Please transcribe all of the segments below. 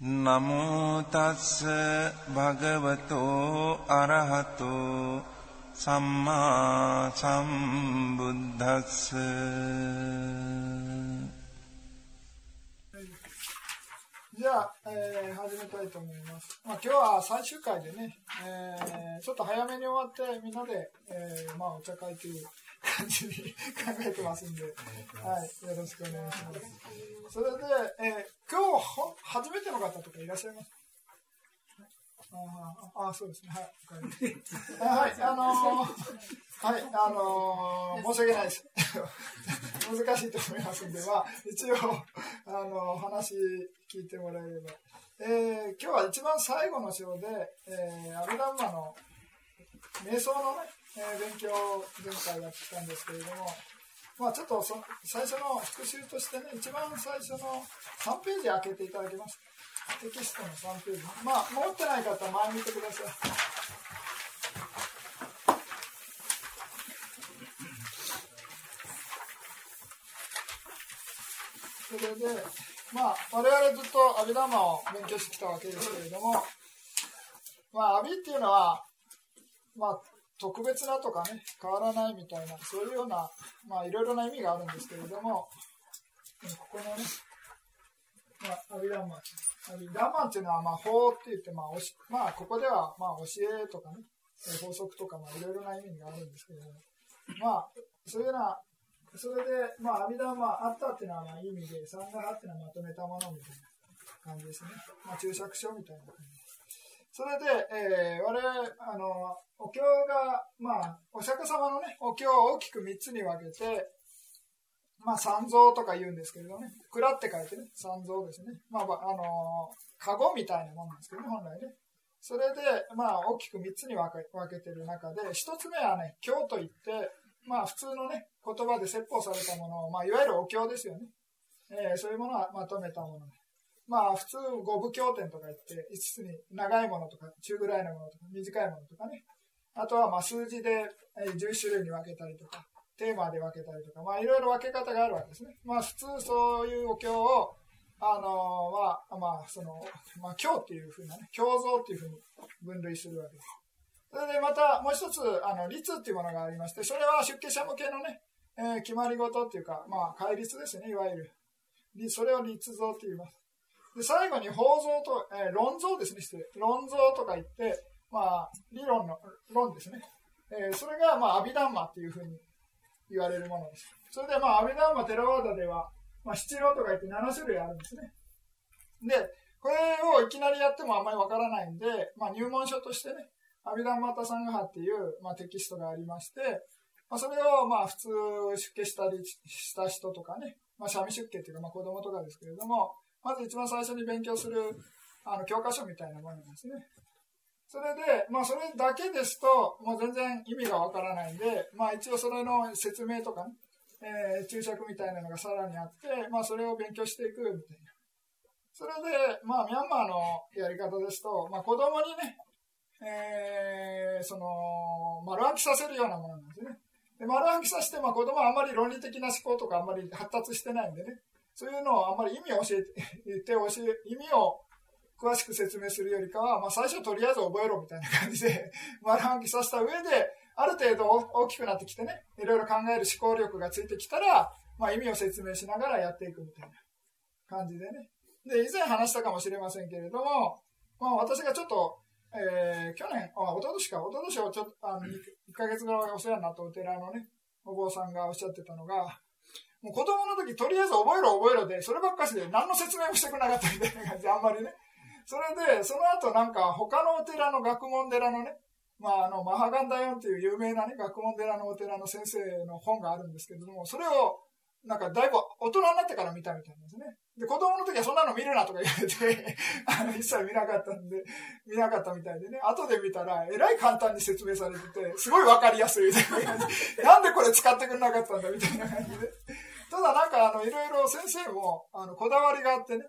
නමෝ තස්ස භගවතෝ අරහතෝ සම්මා සම්බුද්දස්ස じゃあ、えー始めたいと思います。まあ、今日は最終回でね、えーちょっと早めに終わって、みんなで、えーまあ、お茶会という 感じに考えてますんで、はい、よろしくお願いします。それで、えー今日ほ初めての方とかいらっしゃいますあーあー、そうですね。はい。はい、あのーはい、あのー申し訳ないです。難しいと思いますんで、まあ、一応、あの話聞いてもらえれば。えー今日は一番最後の章で、えーアブダンマの瞑想のね、えー勉強を前回やってきたんですけれども、まあちょっとそ最初の復習としてね、一番最初の3ページ開けていただけますテキストの3ページ。まあ持ってない方は前見てください。それで、まあ、我々ずっとアビダマを勉強してきたわけですけれども、まあ、アビっていうのは、まあ、特別なとかね、変わらないみたいな、そういうような、まあ、いろいろな意味があるんですけれども、ここのね、まあ、アビダンマン。アビダマンっていうのは、まあ、法って言って、まあ、おしまあ、ここでは、まあ、教えとかね、法則とか、まあ、いろいろな意味があるんですけれども、まあ、そういうような、それで、まあ、阿弥陀まあ、あったっていうのはまあ意味で、三があっていうのはまとめたものみたいな感じですね。まあ、注釈書みたいな感じ。それで、えー我々、あの、お経が、まあ、お釈迦様のね、お経を大きく3つに分けて、まあ、三蔵とか言うんですけれどね、蔵って書いてね、三蔵ですね。まあ、あの、カゴみたいなものなんですけどね、本来ね。それで、まあ、大きく3つに分け分けてる中で、1つ目はね、経といって、まあ、普通のね、言葉で説法されたものを、まあ、いわゆるお経ですよね。えーそういうものはまとめたもの。まあ、普通、五部経典とか言って、5つに長いものとか、中ぐらいのものとか、短いものとかね。あとは、まあ、数字で、11種類に分けたりとか、テーマで分けたりとか、まあ、いろいろ分け方があるわけですね。まあ、普通、そういうお経を、あのーは、まあ、その、まあ、経っていうふうなね、経像っていうふうに分類するわけです。それでまたもう一つ、あの、律っていうものがありまして、それは出家者向けのね、えー決まり事っていうか、まあ、戒律ですね、いわゆる。それを律像って言います。で、最後に法像と、えー論像ですね、失礼。論像とか言って、まあ、理論の、論ですね。えーそれが、まあ、アビダンマっていうふうに言われるものです。それで、まあ、アビダンマ、テラワーダでは、まあ、七郎とか言って7種類あるんですね。で、これをいきなりやってもあんまりわからないんで、まあ、入門書としてね、アビダンマタサンガハっていう、まあ、テキストがありまして、まあ、それをまあ普通出家したりした人とかね、まあ、三味出家っていうかまあ子供とかですけれども、まず一番最初に勉強するあの教科書みたいなものなんですね。それで、まあそれだけですと、もう全然意味がわからないんで、まあ一応それの説明とかね、えー注釈みたいなのがさらにあって、まあそれを勉強していくみたいな。それで、まあミャンマーのやり方ですと、まあ子供にね、えーその、丸暗記させるようなものなんですね。で丸暗記させて、まあ、子供はあんまり論理的な思考とかあんまり発達してないんでね、そういうのをあんまり意味を教えて、言って教え、意味を詳しく説明するよりかは、まあ、最初とりあえず覚えろみたいな感じで、丸暗記させた上で、ある程度大きくなってきてね、いろいろ考える思考力がついてきたら、まあ、意味を説明しながらやっていくみたいな感じでね。で、以前話したかもしれませんけれども、まあ、私がちょっと、えー去年、あ、一昨年か、一昨年をちょっと、あの、1ヶ月ぐらいお世話になったお寺のね、お坊さんがおっしゃってたのが、もう子供の時、とりあえず覚えろ覚えろで、そればっかしで何の説明もしてくれなかったみたいな感じで、あんまりね。それで、その後なんか他のお寺の学問寺のね、まあ、あの、マハガンダヨンっていう有名なね、学問寺のお寺の先生の本があるんですけれども、それを、なんかだいぶ大人になってから見たみたいですね。で、子供の時はそんなの見るなとか言われて、あの、一切見なかったんで、見なかったみたいでね、後で見たら、えらい簡単に説明されてて、すごいわかりやすいみたいな感じ。なんでこれ使ってくれなかったんだみたいな感じで。ただなんか、あの、いろいろ先生も、あの、こだわりがあってね、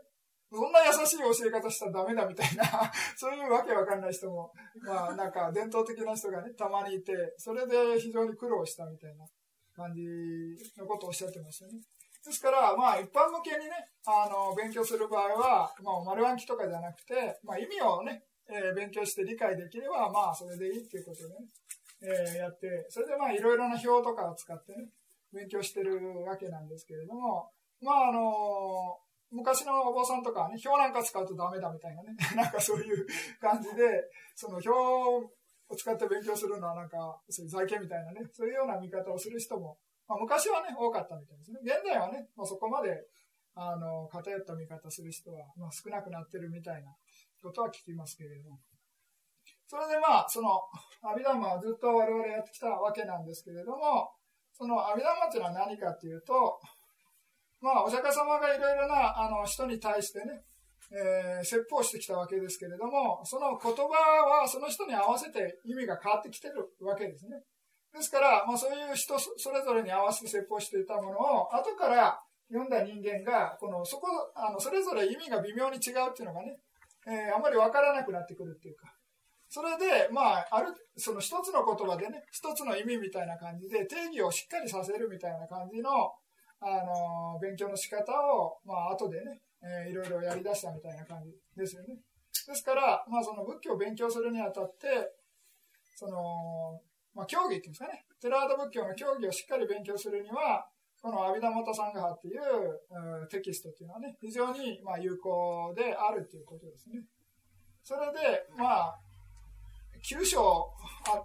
そんな優しい教え方したらダメだみたいな、そういうわけわかんない人も、まあなんか伝統的な人がね、たまにいて、それで非常に苦労したみたいな感じのことをおっしゃってましたね。ですから、まあ一般向けにね、あの、勉強する場合は、まあ丸暗記とかじゃなくて、まあ意味をね、えー、勉強して理解できれば、まあそれでいいっていうことでね、えー、やって、それでまあいろいろな表とかを使ってね、勉強してるわけなんですけれども、まああの昔のお坊さんとかはね、表なんか使うとダメだみたいなね、なんかそういう感じで、その表を使って勉強するのはなんか、そういう財形みたいなね、そういうような見方をする人も、まあ、昔はね、多かったみたいですね。現在はね、まあ、そこまで、あの、偏った見方する人は、まあ、少なくなってるみたいなことは聞きますけれども。それでまあ、その、阿弥陀マはずっと我々やってきたわけなんですけれども、その阿弥陀マっていうのは何かっていうと、まあ、お釈迦様がいろいろなあの人に対してね、えー、説法してきたわけですけれども、その言葉はその人に合わせて意味が変わってきてるわけですね。ですから、まあ、そういう人それぞれに合わせて説法していたものを、後から読んだ人間が、このそこあのそれぞれ意味が微妙に違うっていうのがね、えー、あまり分からなくなってくるっていうか、それで、まあ、ある、その一つの言葉でね、一つの意味みたいな感じで、定義をしっかりさせるみたいな感じの、あの、勉強の仕方を、まあ、後でね、えー、いろいろやり出したみたいな感じですよね。ですから、まあ、その仏教を勉強するにあたって、その、まあ、教義っていうんですかね、テラード仏教の教義をしっかり勉強するには、この阿弥陀元サンガハっていう、テキストっていうのはね、非常にまあ有効であるということですね。それで、まあ、9章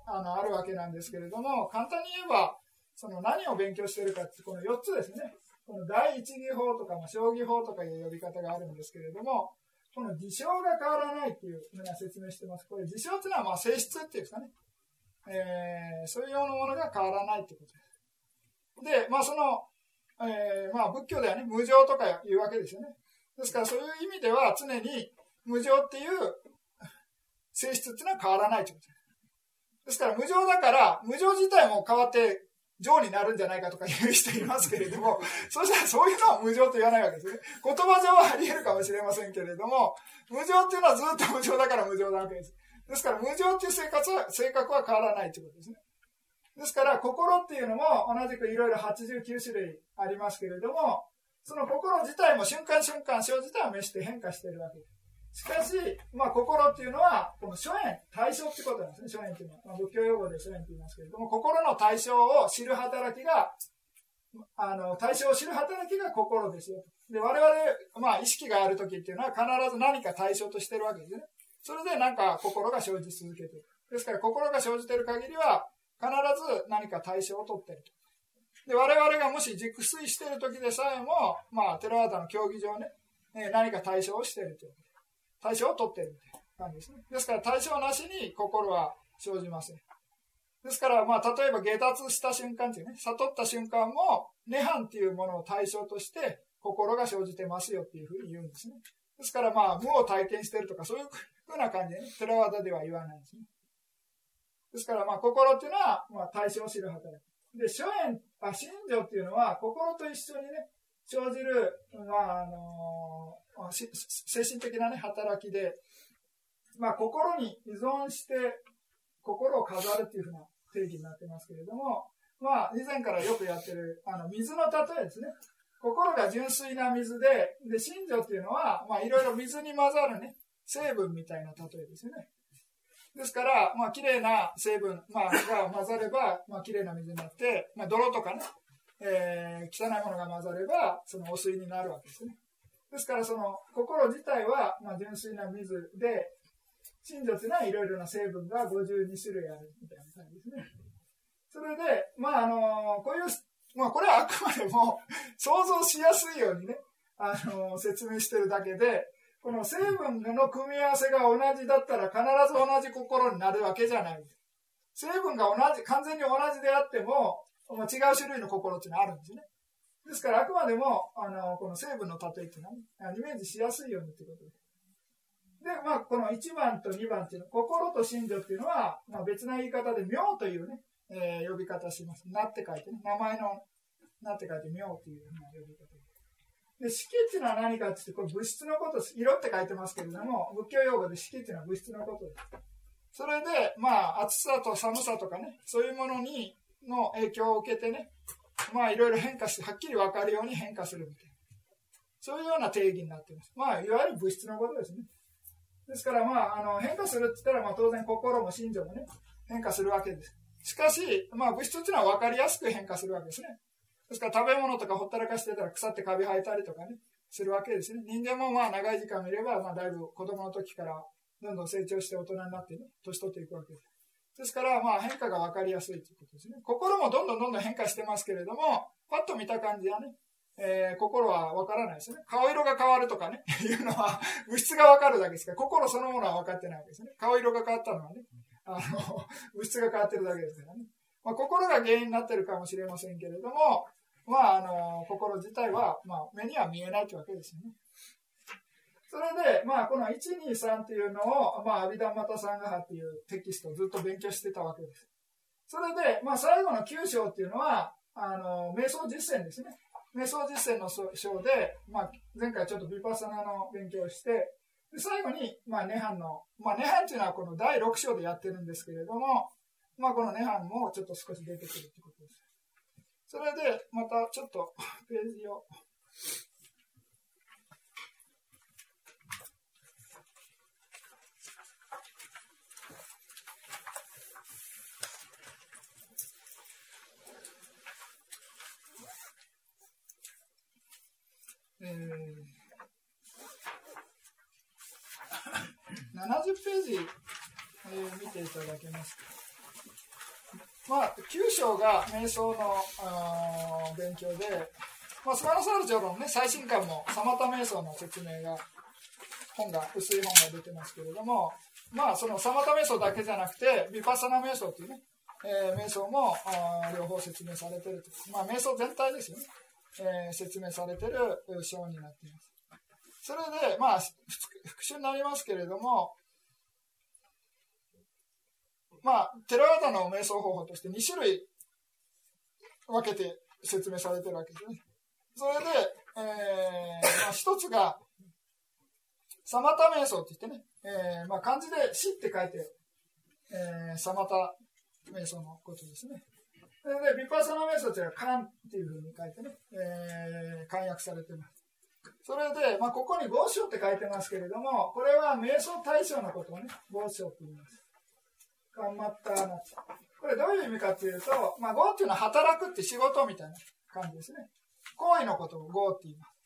あのあるわけなんですけれども、簡単に言えば、その何を勉強しているかってこの4つですね。この第一義法とか、まあ、将棋法とかいう呼び方があるんですけれども、この事象が変わらないっていうふうな説明してます。これ事象っていうのはまあ性質っていうんですかね。えー、そういうようなものが変わらないってことです。で、まあその、えー、まあ仏教ではね、無常とか言うわけですよね。ですからそういう意味では常に無常っていう性質っていうのは変わらないということです。ですから無常だから、無常自体も変わって常になるんじゃないかとか言う人いますけれども、そしたらそういうのは無常と言わないわけですね。言葉上はあり得るかもしれませんけれども、無常っていうのはずっと無常だから無常なわけです。ですから無常っていう生活は、性格は変わらないということですね。ですから心っていうのも同じくいろいろ89種類ありますけれども、その心自体も瞬間瞬間生じては召して変化しているわけです。しかし、まあ、心っていうのは、この諸縁、対象ってことなんですね、諸縁っていうのは。まあ、仏教用語で諸縁って言いますけれども、心の対象を知る働きが、あの、対象を知る働きが心ですよ。で、我々、まあ、意識がある時っていうのは必ず何か対象としてるわけですね。それでなんか心が生じ続けてる。ですから、心が生じてる限りは、必ず何か対象を取ってると。で、我々がもし熟睡している時でさえも、まあ、テラワーダの競技場ね、何か対象をしているという。対象を取っているみたいな感じですね。ですから対象なしに心は生じません。ですから、まあ、例えば下脱した瞬間っていうね、悟った瞬間も、涅槃っていうものを対象として心が生じてますよっていうふうに言うんですね。ですから、まあ、無を体験してるとか、そういうふうな感じでね、テラワダでは言わないんですね。ですから、まあ、心っていうのは、まあ、対象を知る働き。で、諸縁、あ、心情っていうのは、心と一緒にね、生じる、まあ、あの精神的な、ね、働きで、まあ、心に依存して心を飾るっていうふうな定義になってますけれども、まあ、以前からよくやってるあの水の例えですね。心が純粋な水で、で、信条っていうのは、まあ、いろいろ水に混ざるね、成分みたいな例えですよね。ですから、まあ、綺麗な成分、まあ、が混ざれば、まあ、綺麗な水になって、まあ、泥とかね、えー、汚いものが混ざれば、その汚水になるわけですね。ですからその心自体はまあ純粋な水で、真女といいろいろな成分が52種類あるみたいな感じですね。それで、まああの、こういう、まあこれはあくまでも想像しやすいようにね、あの、説明してるだけで、この成分の組み合わせが同じだったら必ず同じ心になるわけじゃない。成分が同じ、完全に同じであっても、違う種類の心っていうのはあるんですね。ですから、あくまでも、あの、この成分の例えっていうのは、ね、イメージしやすいようにということで。で、まあ、この1番と2番っていうのは、心と信条っていうのは、まあ、別な言い方で、妙というね、えー、呼び方します。なって書いてね、名前の、なって書いて、妙というう呼び方で、色っていうのは何かって言って、これ物質のこと。色って書いてますけれども、仏教用語で色っていうのは物質のことです。それで、まあ、暑さと寒さとかね、そういうものに、の影響を受けてね、まあ、いろいろ変化して、はっきり分かるように変化するみたいな。そういうような定義になっています。まあ、いわゆる物質のことですね。ですから、まあ、あの変化するって言ったら、まあ、当然心も心情もね、変化するわけです。しかし、まあ、物質っていうのは分かりやすく変化するわけですね。ですから、食べ物とかほったらかしてたら腐ってカビ生えたりとかね、するわけですね。人間もまあ、長い時間見れば、まあ、だいぶ子供の時からどんどん成長して大人になってね、年取っていくわけです。ですから、まあ、変化が分かりやすいということですね。心もどんどんどんどん変化してますけれども、パッと見た感じはね、えー、心はわからないですね。顔色が変わるとかね、いうのは物質がわかるだけですから、心そのものは分かってないわけですね。顔色が変わったのはね、あの、物質が変わってるだけですからね。まあ、心が原因になってるかもしれませんけれども、まあ、あの、心自体は、まあ、目には見えないというわけですよね。それで、まあ、この123っていうのを、まあ、アビダンマタサンガハっていうテキストをずっと勉強してたわけです。それで、まあ、最後の9章っていうのは、あの、瞑想実践ですね。瞑想実践の章で、まあ、前回ちょっとビパサナの勉強をして、で最後に、まあ、ネハンの、まあ、ネハンっていうのはこの第6章でやってるんですけれども、まあ、このネハンもちょっと少し出てくるということです。それで、またちょっとページを。えー、70ページ、えー、見ていただけますか。まあ、9章が瞑想の勉強で、まあ、スマノサール長の、ね、最新刊もサマタ瞑想の説明が、本が、薄い本が出てますけれども、まあ、そのサマタ瞑想だけじゃなくて、ビパッサナ瞑想というね、えー、瞑想も両方説明されてると。まあ、瞑想全体ですよね。えー、説明されてる章になっています。それで、まあ、復習になりますけれども、まあ、テラワダの瞑想方法として2種類分けて説明されてるわけですね。それで、えーまあ、一つが、サマタ瞑想って言ってね、えーまあ、漢字で死って書いて、えー、サマタ瞑想のことですね。それで、ビパーサナ瞑想というのは、漢っていうふうに書いてね、えー、漢訳されてます。それで、まあ、ここに合唱って書いてますけれども、これは瞑想対象のことをね、合唱って言います。頑張ったな。これどういう意味かっていうと、まあ、合っていうのは働くって仕事みたいな感じですね。行為のことを合って言います。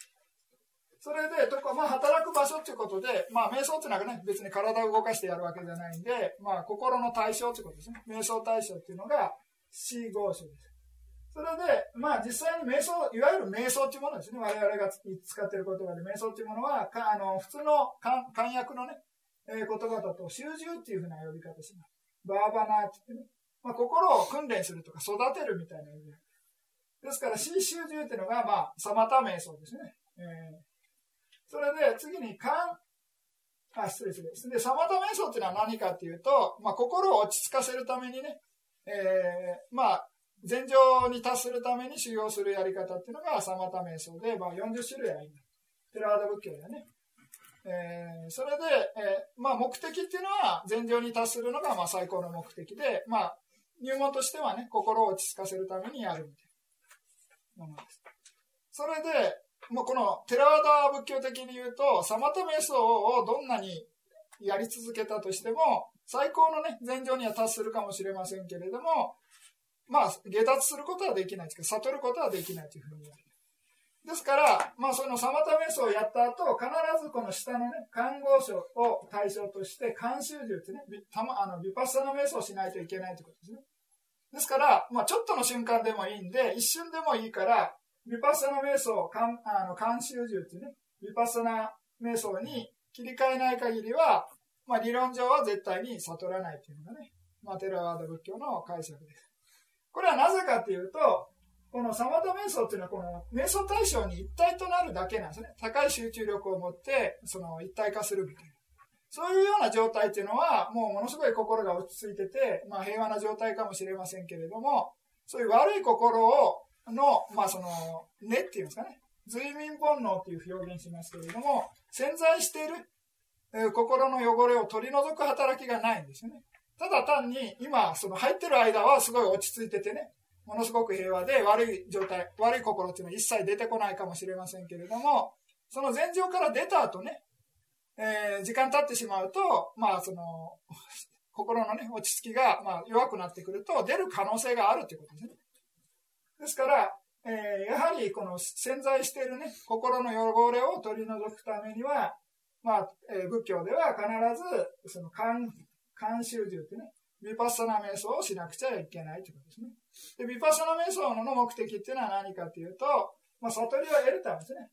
それで、とか、まあ、働く場所っていうことで、まあ、瞑想っていうのはね、別に体を動かしてやるわけじゃないんで、まあ、心の対象っていうことですね。瞑想対象っていうのが、死合書です。それで、まあ実際に瞑想、いわゆる瞑想というものですね。我々が使っている言葉で、瞑想というものは、かあの普通の漢訳のね、えー、言葉だと、習字っていうふうな呼び方します。バーバナーって言ってね。まあ、心を訓練するとか育てるみたいな意味ですから、死習字っていうのが、まあ、サマタ瞑想ですね。えー、それで、次に、漢、あ、失礼失礼。で、サマタ瞑想っていうのは何かっていうと、まあ、心を落ち着かせるためにね、えー、まあ、禅情に達するために修行するやり方っていうのがサマタ瞑想で、まあ、40種類あります。テラワダ仏教だね。えー、それで、えー、まあ、目的っていうのは禅情に達するのがまあ最高の目的で、まあ、入門としてはね、心を落ち着かせるためにやるみたいなものです。それで、もうこのテラワダ仏教的に言うと、サマタ瞑想をどんなにやり続けたとしても、最高のね、禅情には達するかもしれませんけれども、まあ、下脱することはできないですけど、悟ることはできないというふうに言われる。ですから、まあ、そのサマタ瞑想をやった後、必ずこの下のね、看護書を対象として、監修術ね、たま、あの、ビパッサナ瞑想をしないといけないということですね。ですから、まあ、ちょっとの瞬間でもいいんで、一瞬でもいいから、ビパッサナ瞑想、かんあの監修術ね、ビパッサナ瞑想に切り替えない限りは、まあ、理論上は絶対に悟らないというのがね、まあ、テラワード仏教の解釈です。これはなぜかというと、このサマタ瞑想っていうのは、この瞑想対象に一体となるだけなんですね。高い集中力を持って、その一体化するみたいな。そういうような状態っていうのは、もうものすごい心が落ち着いてて、まあ平和な状態かもしれませんけれども、そういう悪い心を、の、まあその、根っていうんですかね。随眠煩悩っていう表現しますけれども、潜在している、心の汚れを取り除く働きがないんですよね。ただ単に今、その入ってる間はすごい落ち着いててね、ものすごく平和で悪い状態、悪い心っていうのは一切出てこないかもしれませんけれども、その前情から出た後ね、えー、時間経ってしまうと、まあその、心のね、落ち着きが、まあ、弱くなってくると出る可能性があるということですね。ですから、えー、やはりこの潜在しているね、心の汚れを取り除くためには、まあ、えー、仏教では必ず、その監、監修住ってね、ヴィパッサナ瞑想をしなくちゃいけないということですね。で、ヴィパッサナ瞑想の目的っていうのは何かというと、まあ、悟りを得るためですね。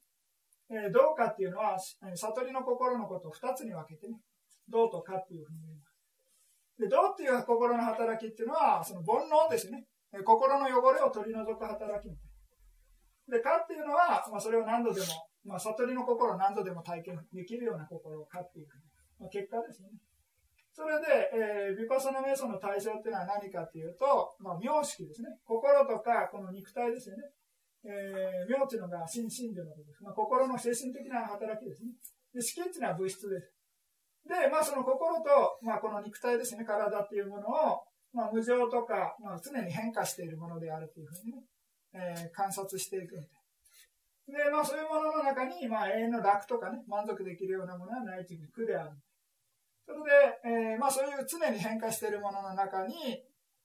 えー、どうかっていうのは、悟りの心のことを二つに分けてね、どうとかっていうふうに言います。で、どうっていう心の働きっていうのは、その煩悩ですね。心の汚れを取り除く働きみたいで、かっていうのは、まあ、それを何度でも、まあ、悟りの心を何度でも体験できるような心をかっていう、まあ、結果ですね。それで、えー、ビパソナ瞑想の対象っていうのは何かっていうと、まあ、妙識ですね。心とか、この肉体ですよね。えー、妙っていうのが心身流のことです。まあ、心の精神的な働きですね。で、識っていうのは物質です。で、まあ、その心と、まあ、この肉体ですね、体っていうものを、まあ、無常とか、まあ、常に変化しているものであるというふうにね、えー、観察していくみたいな。で、まあそういうものの中に、まあ永遠の楽とかね、満足できるようなものはないという苦である。それで、えー、まあそういう常に変化しているものの中に、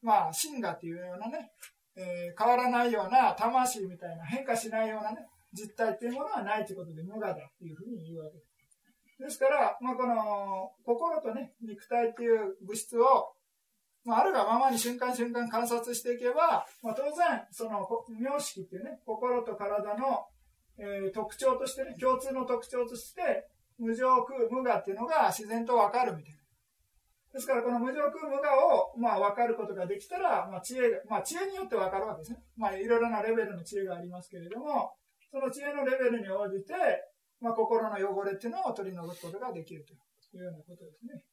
まあ真我っていうようなね、えー、変わらないような魂みたいな変化しないようなね、実体っていうものはないということで無我だっていうふうに言うわけです。ですから、まあ、この心とね、肉体っていう物質をまあ、あるがままに瞬間瞬間観察していけば、まあ、当然、その、妙識っていうね、心と体の、えー、特徴としてね、共通の特徴として、無常空無我っていうのが自然とわかるみたいな。ですから、この無常空無我を、まあ、わかることができたら、まあ、知恵が、まあ、知恵によってわかるわけですね。まあ、いろいろなレベルの知恵がありますけれども、その知恵のレベルに応じて、まあ、心の汚れっていうのを取り除くことができるというようなことですね。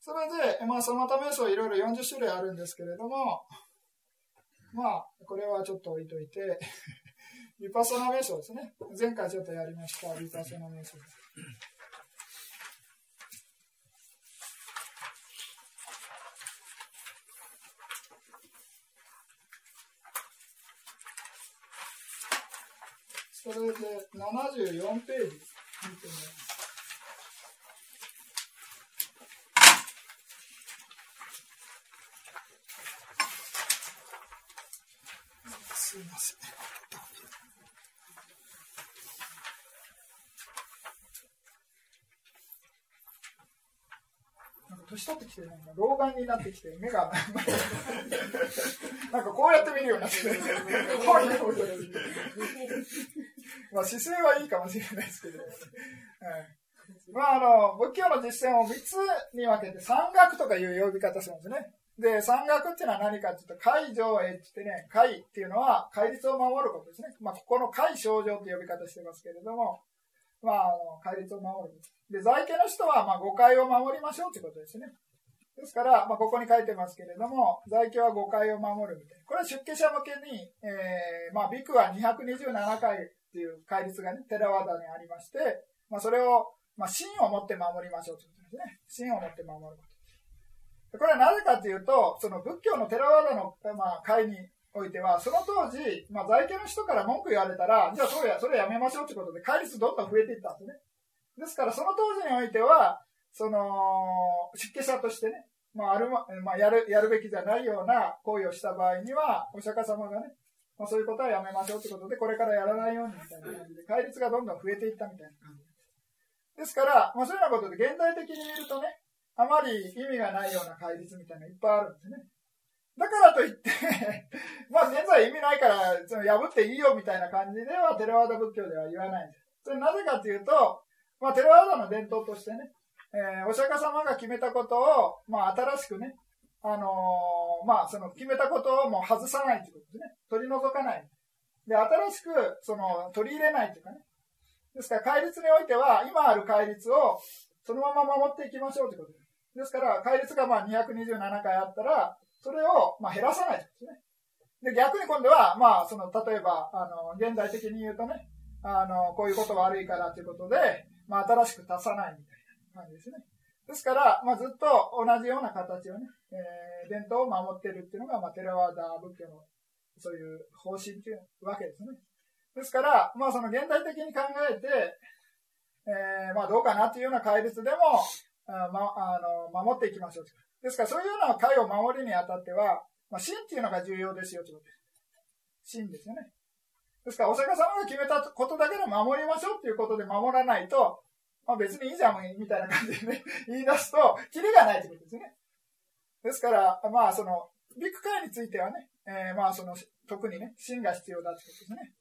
それで、まあ、そのため瞑想いろいろ40種類あるんですけれども、まあ、これはちょっと置いといて、ヴィパソナ瞑想ですね。前回ちょっとやりました、ヴィパソナ瞑想。それで74ページ見てみます。すいません。なんか年取ってきて、老眼になってきて、目が、なんかこうやって見るようになって、こういう。まあ姿勢はいいかもしれないですけど。はいまあ、あの、仏教の実践を3つに分けて、山岳とかいう呼び方するんですね。で、山岳っていうのは何かっていうと、海上へってね、海っていうのは戒律を守ることですね。まあ、ここの海症状って呼び方してますけれども、まあ、の、戒律を守る。で、在家の人は、まあ、誤解を守りましょうってことですね。ですから、まあ、ここに書いてますけれども、在家は誤解を守るみたいな。これは出家者向けに、えー、まあ、ビクは227回っていう戒律がね、テラワダにありまして、まあ、それを、まあ、芯を持って守りましょうということですね。芯を持って守ること。これはなぜかというと、その仏教のテラワダの、まあ、会においては、その当時、まあ、在家の人から文句言われたら、じゃあそれそれやめましょうということで、戒律どんどん増えていったんですね。ですから、その当時においては、その、出家者としてね、まあ、あるま、まあ、やる、やるべきじゃないような行為をした場合には、お釈迦様がね、まあ、そういうことはやめましょうということで、これからやらないようにみたいな感じで、戒律がどんどん増えていったみたいな感じです。ですから、まあ、そういうようなことで、現代的に見るとね、あまり意味がないような戒律みたいなのいっぱいあるんですね。だからといって まあ現在意味ないから、その破っていいよみたいな感じでは、テレワーダ仏教では言わないんです。それなぜかというと、まあテレワーダの伝統としてね、えー、お釈迦様が決めたことを、まあ新しくね、あのー、まあ、その決めたことをもう外さないということですね。取り除かない。で、新しく、その、取り入れないというかね。ですから、戒律においては、今ある戒律をそのまま守っていきましょうということです。ですから、戒律がまあ227回あったら、それをまあ減らさないとですね。で、逆に今度は、まあ、その、例えば、あの、現代的に言うとね、あの、こういうこと悪いからということで、まあ、新しく足さないみたいな感じですね。ですから、まあ、ずっと同じような形をね、えー、伝統を守ってるっていうのが、まあ、テラワーダー仏教のそういう方針というわけですね。ですから、まあ、その現代的に考えて、えー、まあ、どうかなというような戒律でも、あまあの守っていきましょうですから、そういうような会を守るにあたっては、まあ、真っていうのが重要ですよということです。真ですよね。ですから、お釈迦様が決めたことだけで守りましょうっていうことで守らないと、まあ、別にいいじゃんみたいな感じでね、言い出すと、キリがないということですね。ですから、まあ、その、ビッグ会についてはね、えー、まあ、その、特にね、芯が必要だということですね。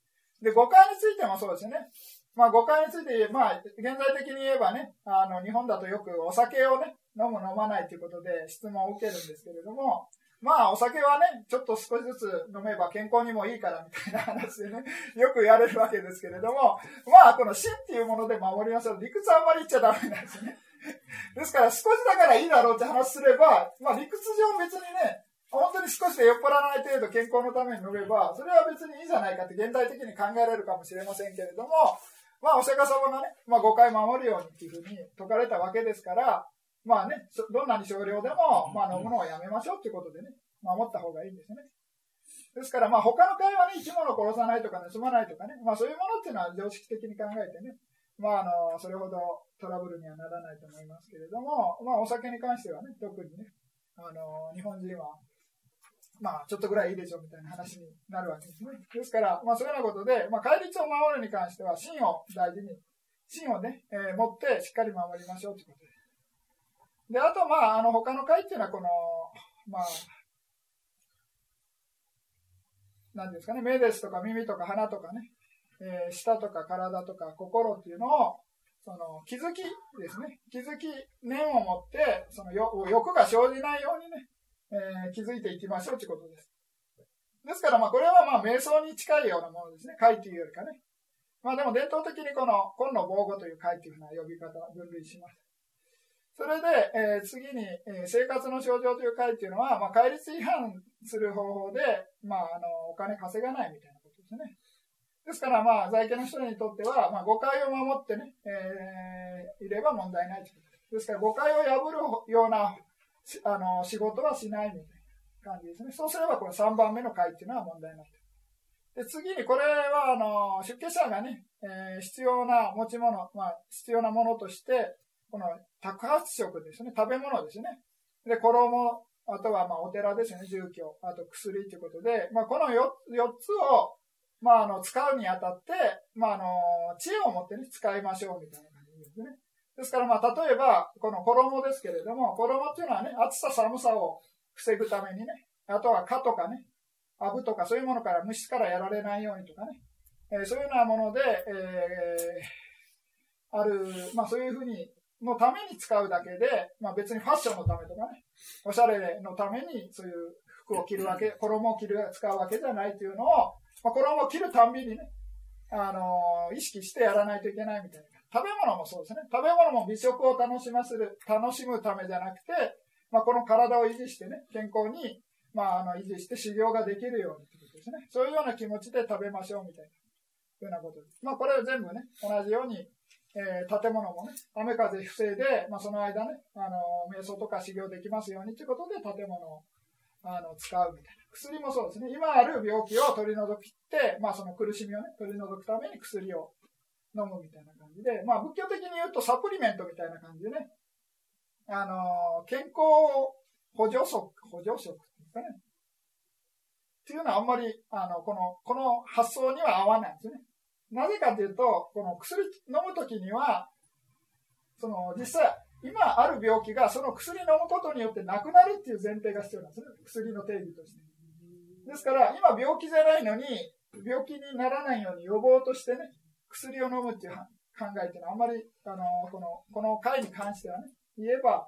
で、誤解についてもそうですよね。まあ、誤解について、まあ、現在的に言えばね、あの、日本だとよくお酒をね、飲む飲まないということで質問を受けるんですけれども、まあ、お酒はね、ちょっと少しずつ飲めば健康にもいいからみたいな話でね、よく言われるわけですけれども、まあ、この芯っていうもので守りましょう。理屈あんまり言っちゃダメなんですね。ですから、少しだからいいだろうって話すれば、まあ、理屈上別にね、本当に少しで酔っ払わない程度健康のために飲めば、それは別にいいじゃないかって現代的に考えられるかもしれませんけれども、まあ、お釈迦様がね、まあ、誤解守るようにっていうふうに説かれたわけですから、まあね、どんなに少量でも、まあ、飲むのをやめましょうっていうことでね、守った方がいいんですね。ですから、まあ、他の会話ね、生き物を殺さないとか盗まないとかね、まあ、そういうものっていうのは常識的に考えてね、まあ、あの、それほどトラブルにはならないと思いますけれども、まあ、お酒に関してはね、特にね、あの、日本人は、まあ、ちょっとぐらいいいでしょうみたいな話になるわけですね。ですから、まあ、そういうようなことで、まあ、戒律を守るに関しては、芯を大事に、芯をね、えー、持ってしっかり守りましょうということで。で、あと、まあ、あの、他の会っていうのは、この、まあ、何ですかね、目ですとか耳とか鼻とかね、えー、舌とか体とか心っていうのを、その気づきですね。気づき、念を持って、その欲が生じないようにね、えー、気づいていきましょうということです。ですから、まあ、これはまあ、瞑想に近いようなものですね。会というよりかね。まあ、でも伝統的にこの、今の防護という会というふうな呼び方を、分類します。それで、えー、次に、えー、生活の症状という会というのは、まあ、戒律違反する方法で、まあ、あの、お金稼がないみたいなことですね。ですから、まあ、在家の人にとっては、まあ、誤解を守ってね、えー、いれば問題ないということです。ですから、誤解を破るようなあの仕事はしないみたいな感じですね。そうすれば、この3番目の回っていうのは問題ないで次に、これは、あの、出家者がね、えー、必要な持ち物、まあ、必要なものとして、この、宅発食ですね、食べ物ですね。で、衣、あとは、まあ、お寺ですね、住居、あと薬ということで、まあ、この 4, 4つを、まあ、あの、使うにあたって、まあ、あの、知恵を持ってね、使いましょうみたいな感じですね。ですから、まあ、例えば、この衣ですけれども、衣っていうのはね、暑さ寒さを防ぐためにね、あとは蚊とかね、アブとかそういうものから虫からやられないようにとかね、えー、そういうようなもので、えー、ある、まあそういうふうに、のために使うだけで、まあ別にファッションのためとかね、おしゃれのためにそういう服を着るわけ、衣を着る、使うわけじゃないというのを、まあ、衣を着るたんびにね、あのー、意識してやらないといけないみたいな。食べ物もそうですね。食べ物も美食を楽しませる、楽しむためじゃなくて、まあ、この体を維持してね、健康に、まあ、あの、維持して修行ができるようにということですね。そういうような気持ちで食べましょうみたいな、ふうなことです。まあ、これは全部ね、同じように、えー、建物もね、雨風防いで、まあ、その間ね、あの、瞑想とか修行できますようにということで、建物を、あの、使うみたいな。薬もそうですね。今ある病気を取り除きって、まあ、その苦しみをね、取り除くために薬を飲むみたいな感じで、まあ仏教的に言うとサプリメントみたいな感じでね、あの、健康補助食、補助食っていうかね、っていうのはあんまり、あの、この、この発想には合わないんですね。なぜかというと、この薬飲むときには、その、実際、今ある病気がその薬飲むことによってなくなるっていう前提が必要なんですね。薬の定義として。ですから、今病気じゃないのに、病気にならないように予防としてね、薬を飲むっていう考えっていうのはあんまり、あの、この、この回に関してはね、言えば、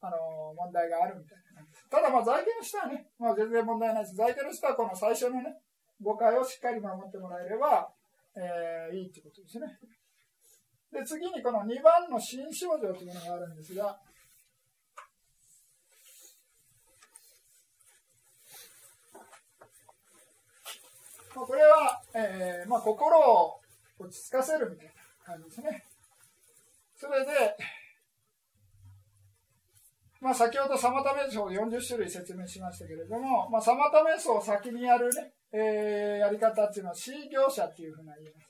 あの問題があるみたいなただ、まあ、在家の人はね、まあ、全然問題ないです。在家の人はこの最初のね、誤解をしっかり守ってもらえれば、えー、いいってことですね。で、次にこの2番の新症状というのがあるんですが、まあこれは、えーまあ、心を落ち着かせるみたいな感じですね。それで、まあ、先ほどサマタ瞑想を40種類説明しましたけれども、まあ、サマタ瞑想を先にやるね、えー、やり方っていうのは C 業者っていうふうな言います。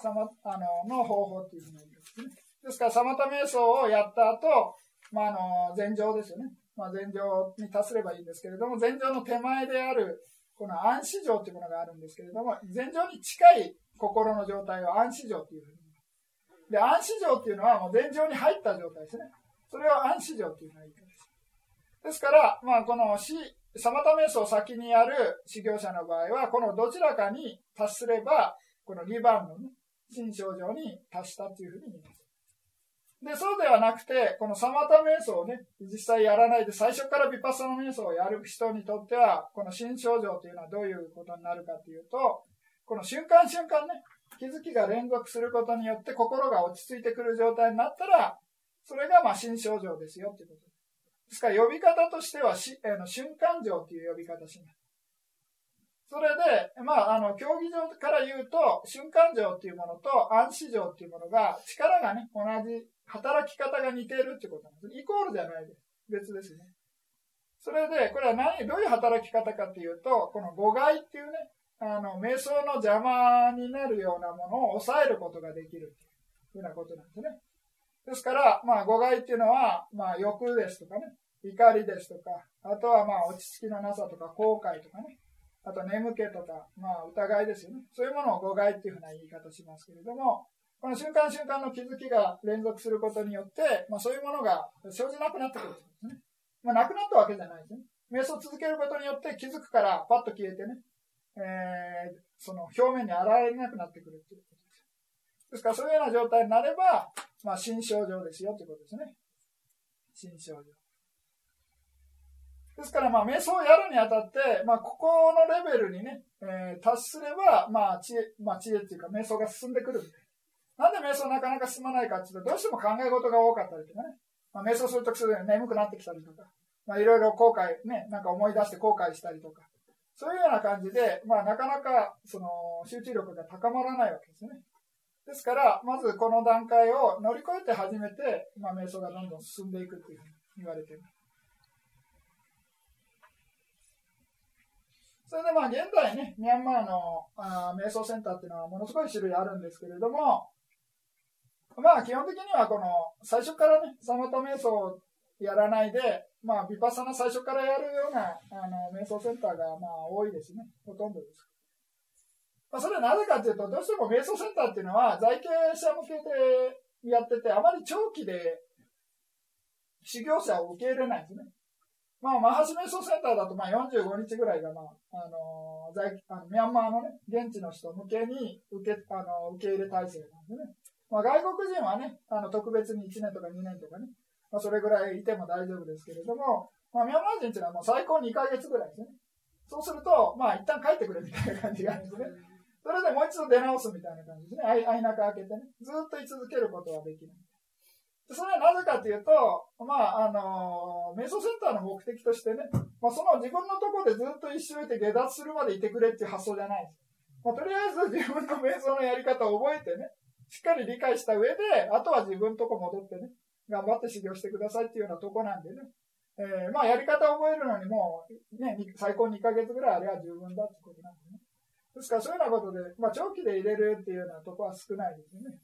サマあのの方法っていうふうな言いますね。ですから、サマタ瞑想をやった後、まあ、あの、禅情ですよね。まあ、禅情に達すればいいんですけれども、禅情の手前である、この暗視情というものがあるんですけれども、禅情に近い心の状態を暗視情というふうにで、暗視情っていうのはもう禅情に入った状態ですね。それを暗視情っていうのがいいです。ですから、まあ、この死、サマタ瞑想を先にやる修行者の場合は、このどちらかに達すれば、この2番のね、新症状に達したというふうに言います。で、そうではなくて、このサマタ瞑想をね、実際やらないで、最初からビパッサナ瞑想をやる人にとっては、この新症状というのはどういうことになるかというと、この瞬間瞬間ね、気づきが連続することによって心が落ち着いてくる状態になったら、それがまあ新症状ですよということですですから呼び方としてはし、え、の瞬間状という呼び方します。それで、まあ、あの、競技場から言うと、瞬間状っていうものと暗視状っていうものが、力がね、同じ、働き方が似ているってことなんです。イコールじゃないです。別ですね。それで、これは何、どういう働き方かっていうと、この誤解っていうね、あの、瞑想の邪魔になるようなものを抑えることができるというふうなことなんですね。ですから、まあ、誤解っていうのは、まあ、欲ですとかね、怒りですとか、あとはまあ、落ち着きのなさとか、後悔とかね、あと眠気とか、まあ、疑いですよね。そういうものを誤解っていうふうな言い方しますけれども、この瞬間瞬間の気づきが連続することによって、まあ、そういうものが生じなくなってくるんですね。まあ、なくなったわけじゃないですね。瞑想続けることによって気づくからパッと消えてね、えー、その表面に現れなくなってくるということです。ですから、そういうような状態になれば、まあ、新症状ですよということですね。新症状。ですから、まあ、瞑想をやるにあたって、まあ、ここのレベルにね、えー、達すれば、まあ、知恵、まあ、知恵っていうか、瞑想が進んでくるみたいな。んで瞑想なかなか進まないかっていうと、どうしても考え事が多かったりとかね。まあ、瞑想するときすぐ眠くなってきたりとか、まあ、いろいろ後悔、ね、なんか思い出して後悔したりとか、そういうような感じで、まあ、なかなかその集中力が高まらないわけですね。ですから、まずこの段階を乗り越えて初めて、まあ、瞑想がどんどん進んでいくというふうに言われています。それでまあ現在ね、ミャンマーのあ瞑想センターっていうのはものすごい種類あるんですけれども、まあ基本的にはこの最初からね、サマタ瞑想をやらないで、まあ、ビパサナ最初からやるようなあの瞑想センターがまあ多いですね。ほとんどです。まあ、それはなぜかというと、どうしても瞑想センターっていうのは在経者向けでやってて、あまり長期で修行者を受け入れないんですね。まあ、マハシ瞑想センターだとまあ45日ぐらいが、まあ、あの在あのミャンマーのね、現地の人向けに受けあの受け入れ体制なんでね。まあ、外国人はね、あの特別に1年とか2年とかね、まあ、それぐらいいても大丈夫ですけれども、まあ、ミャンマー人っていうのはもう最高2ヶ月ぐらいですね。そうすると、まあ、一旦帰ってくれみたいな感じがあるんですね。それでもう一度出直すみたいな感じですね。間開けてね。ずっと居続けることはできない。それはなぜかというと、まあ、あの、瞑想センターの目的としてね、まあ、その自分のところでずっと一生いて下脱するまでいてくれっていう発想じゃないです。まあ、とりあえず自分の瞑想のやり方を覚えてね、しっかり理解した上で、あとは自分のとこ戻ってね、頑張って修行してくださいっていうようなとこなんでね。えー、まあ、やり方を覚えるのにも、ね、最高2ヶ月ぐらいあれば十分だってことなんでね。ですから、そういうようなことで、まあ、長期で入れるっていうようなとこは少ないですよね。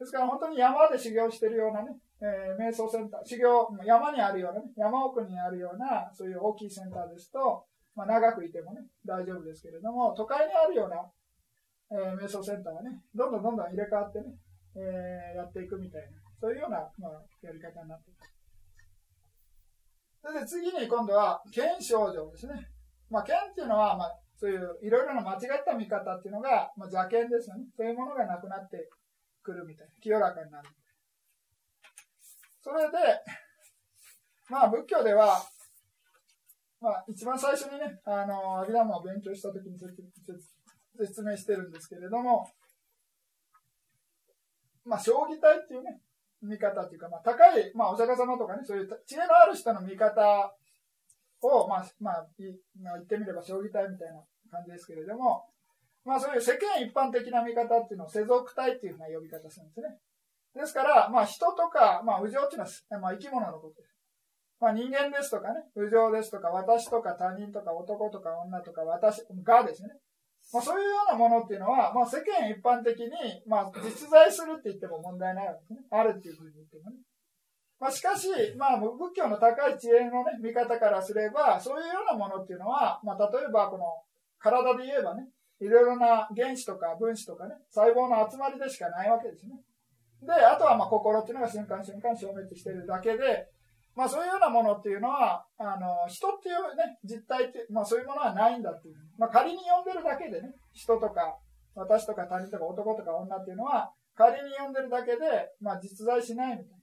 ですから、本当に山で修行してるようなね、えー、瞑想センター、修行、山にあるようなね、山奥にあるような、そういう大きいセンターですと、まあ、長くいてもね、大丈夫ですけれども、都会にあるような、えー、瞑想センターはね、どんどんどんどん入れ替わってね、えー、やっていくみたいな。そういうような、まあ、やり方になっています。それで次に今度は、剣症状ですね。まあ、剣っていうのは、まあ、そういういろいろな間違った見方っていうのが、まあ、邪剣ですよね。そういうものがなくなってくるみたいな。清らかになる。それで、まあ仏教では、まあ一番最初にね、あの、アビダムを勉強した時に説明してるんですけれども、まあ将棋体っていうね、見方っていうか、まあ高い、まあお釈迦様とかね、そういう知恵のある人の見方を、まあ、まあ、言ってみれば将棋体みたいな感じですけれども、まあそういう世間一般的な見方っていうのを世俗体っていうふうな呼び方するんですね。ですから、まあ人とか、まあ、右上っていうのは、まあ、生き物のことです。まあ、人間ですとかね、右上ですとか、私とか他人とか男とか女とか私がですね。まあ、そういうようなものっていうのは、まあ、世間一般的に、まあ、実在するって言っても問題ないわけですね。あるっていうふうに言ってもね。まあ、しかし、まあ、仏教の高い知恵のね、見方からすれば、そういうようなものっていうのは、まあ、例えば、この、体で言えばね、いろいろな原子とか分子とかね、細胞の集まりでしかないわけですね。で、あとはまあ心っていうのが瞬間瞬間消滅してるだけで、まあそういうようなものっていうのは、あの、人っていうね、実体って、まあそういうものはないんだっていう。まあ仮に呼んでるだけでね、人とか、私とか他人とか男とか女っていうのは、仮に呼んでるだけで、まあ実在しないみたい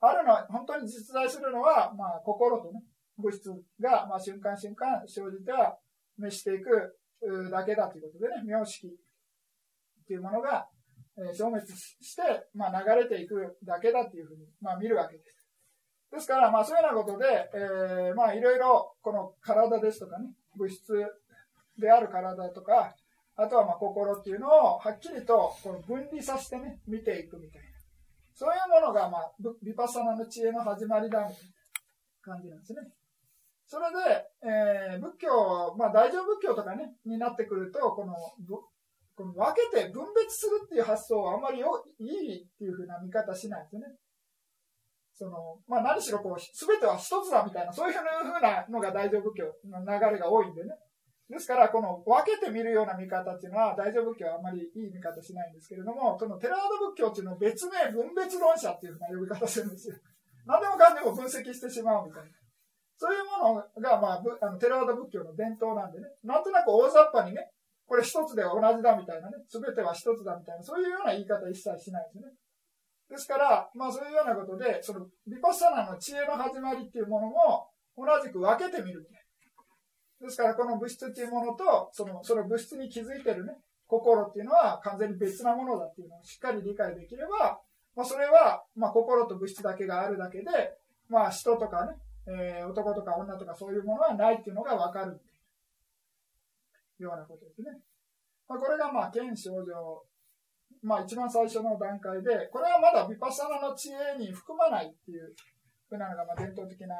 な。あるのは、本当に実在するのは、まあ心とね、物質が、まあ瞬間瞬間生じては召していくだけだということでね、名式っていうものが、え消滅して、まあ、流れていくだけだっていうふうに、まあ、見るわけです。ですから、まあ、そういうようなことで、えー、まあ、いろいろ、この体ですとかね、物質である体とか、あとはまあ心っていうのをはっきりとこの分離させてね、見ていくみたいな。そういうものが、まあ、ビパサナの知恵の始まりだみたいな感じなんですね。それで、えー、仏教、まあ、大乗仏教とかね、になってくると、このこの分けて分別するっていう発想はあんまりよいいっていうふうな見方しないですね。その、まあ何しろこう、すべては一つだみたいな、そういうふうなのが大乗仏教の流れが多いんでね。ですから、この分けて見るような見方っていうのは、大乗仏教はあんまりいい見方しないんですけれども、そのテラード仏教っていうのを別名分別論者っていうふうな呼び方するんですよ。何でもかんでも分析してしまうみたいな。そういうものが、まあ、あのテラード仏教の伝統なんでね、なんとなく大雑把にね、これ一つでは同じだみたいなね、すべては一つだみたいな、そういうような言い方一切しないですね。ですから、まあそういうようなことで、そのビパッサナの知恵の始まりっていうものも同じく分けてみる。ですから、この物質っていうものと、その、その物質に気づいてるね、心っていうのは完全に別なものだっていうのをしっかり理解できれば、まあそれは、まあ心と物質だけがあるだけで、まあ人とかね、えー、男とか女とかそういうものはないっていうのがわかる。ようなことですね。まあ、これがまあ、剣症状、まあ、一番最初の段階で、これはまだヴィパサナの知恵に含まないっていうふうなのがまあ伝統的な、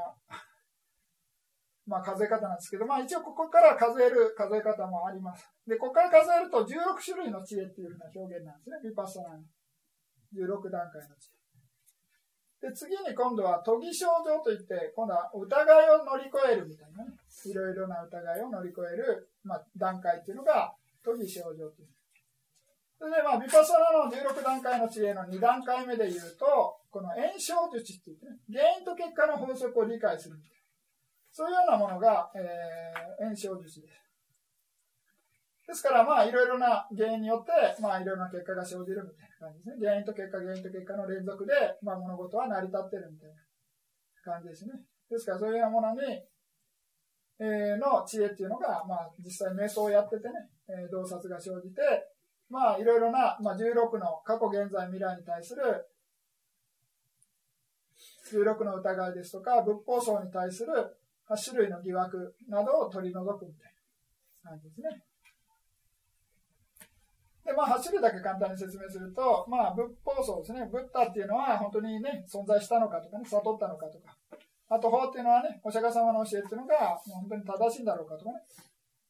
まあ、数え方なんですけど、まあ、一応ここから数える数え方もあります。で、ここから数えると16種類の知恵っていうふうな表現なんですね、ヴィパサナの。16段階の知恵。で、次に今度は都議症状といって、今度は疑いを乗り越えるみたいなね、いろいろな疑いを乗り越える、まあ、段階っていうのが都議症状という。それで、まあ、ビパサナの16段階の知恵の2段階目で言うと、この炎症術って言ってね、原因と結果の法則を理解する。そういうようなものが、えー、炎症術です。ですから、まあ、いろいろな原因によって、まあ、いろいろな結果が生じるみたいな感じですね。原因と結果、原因と結果の連続で、まあ、物事は成り立ってるみたいな感じですね。ですから、そういうようなものに、えー、の知恵っていうのが、まあ、実際瞑想をやっててね、えー、洞察が生じて、まあ、いろいろな、まあ、16の過去、現在、未来に対する、16の疑いですとか、仏法僧に対する8種類の疑惑などを取り除くみたいな感じですね。で、まあ、走るだけ簡単に説明すると、まあ、仏法僧ですね。ブッダっていうのは本当にね、存在したのかとかね、悟ったのかとか。あと、法っていうのはね、お釈迦様の教えっていうのが、本当に正しいんだろうかとかね。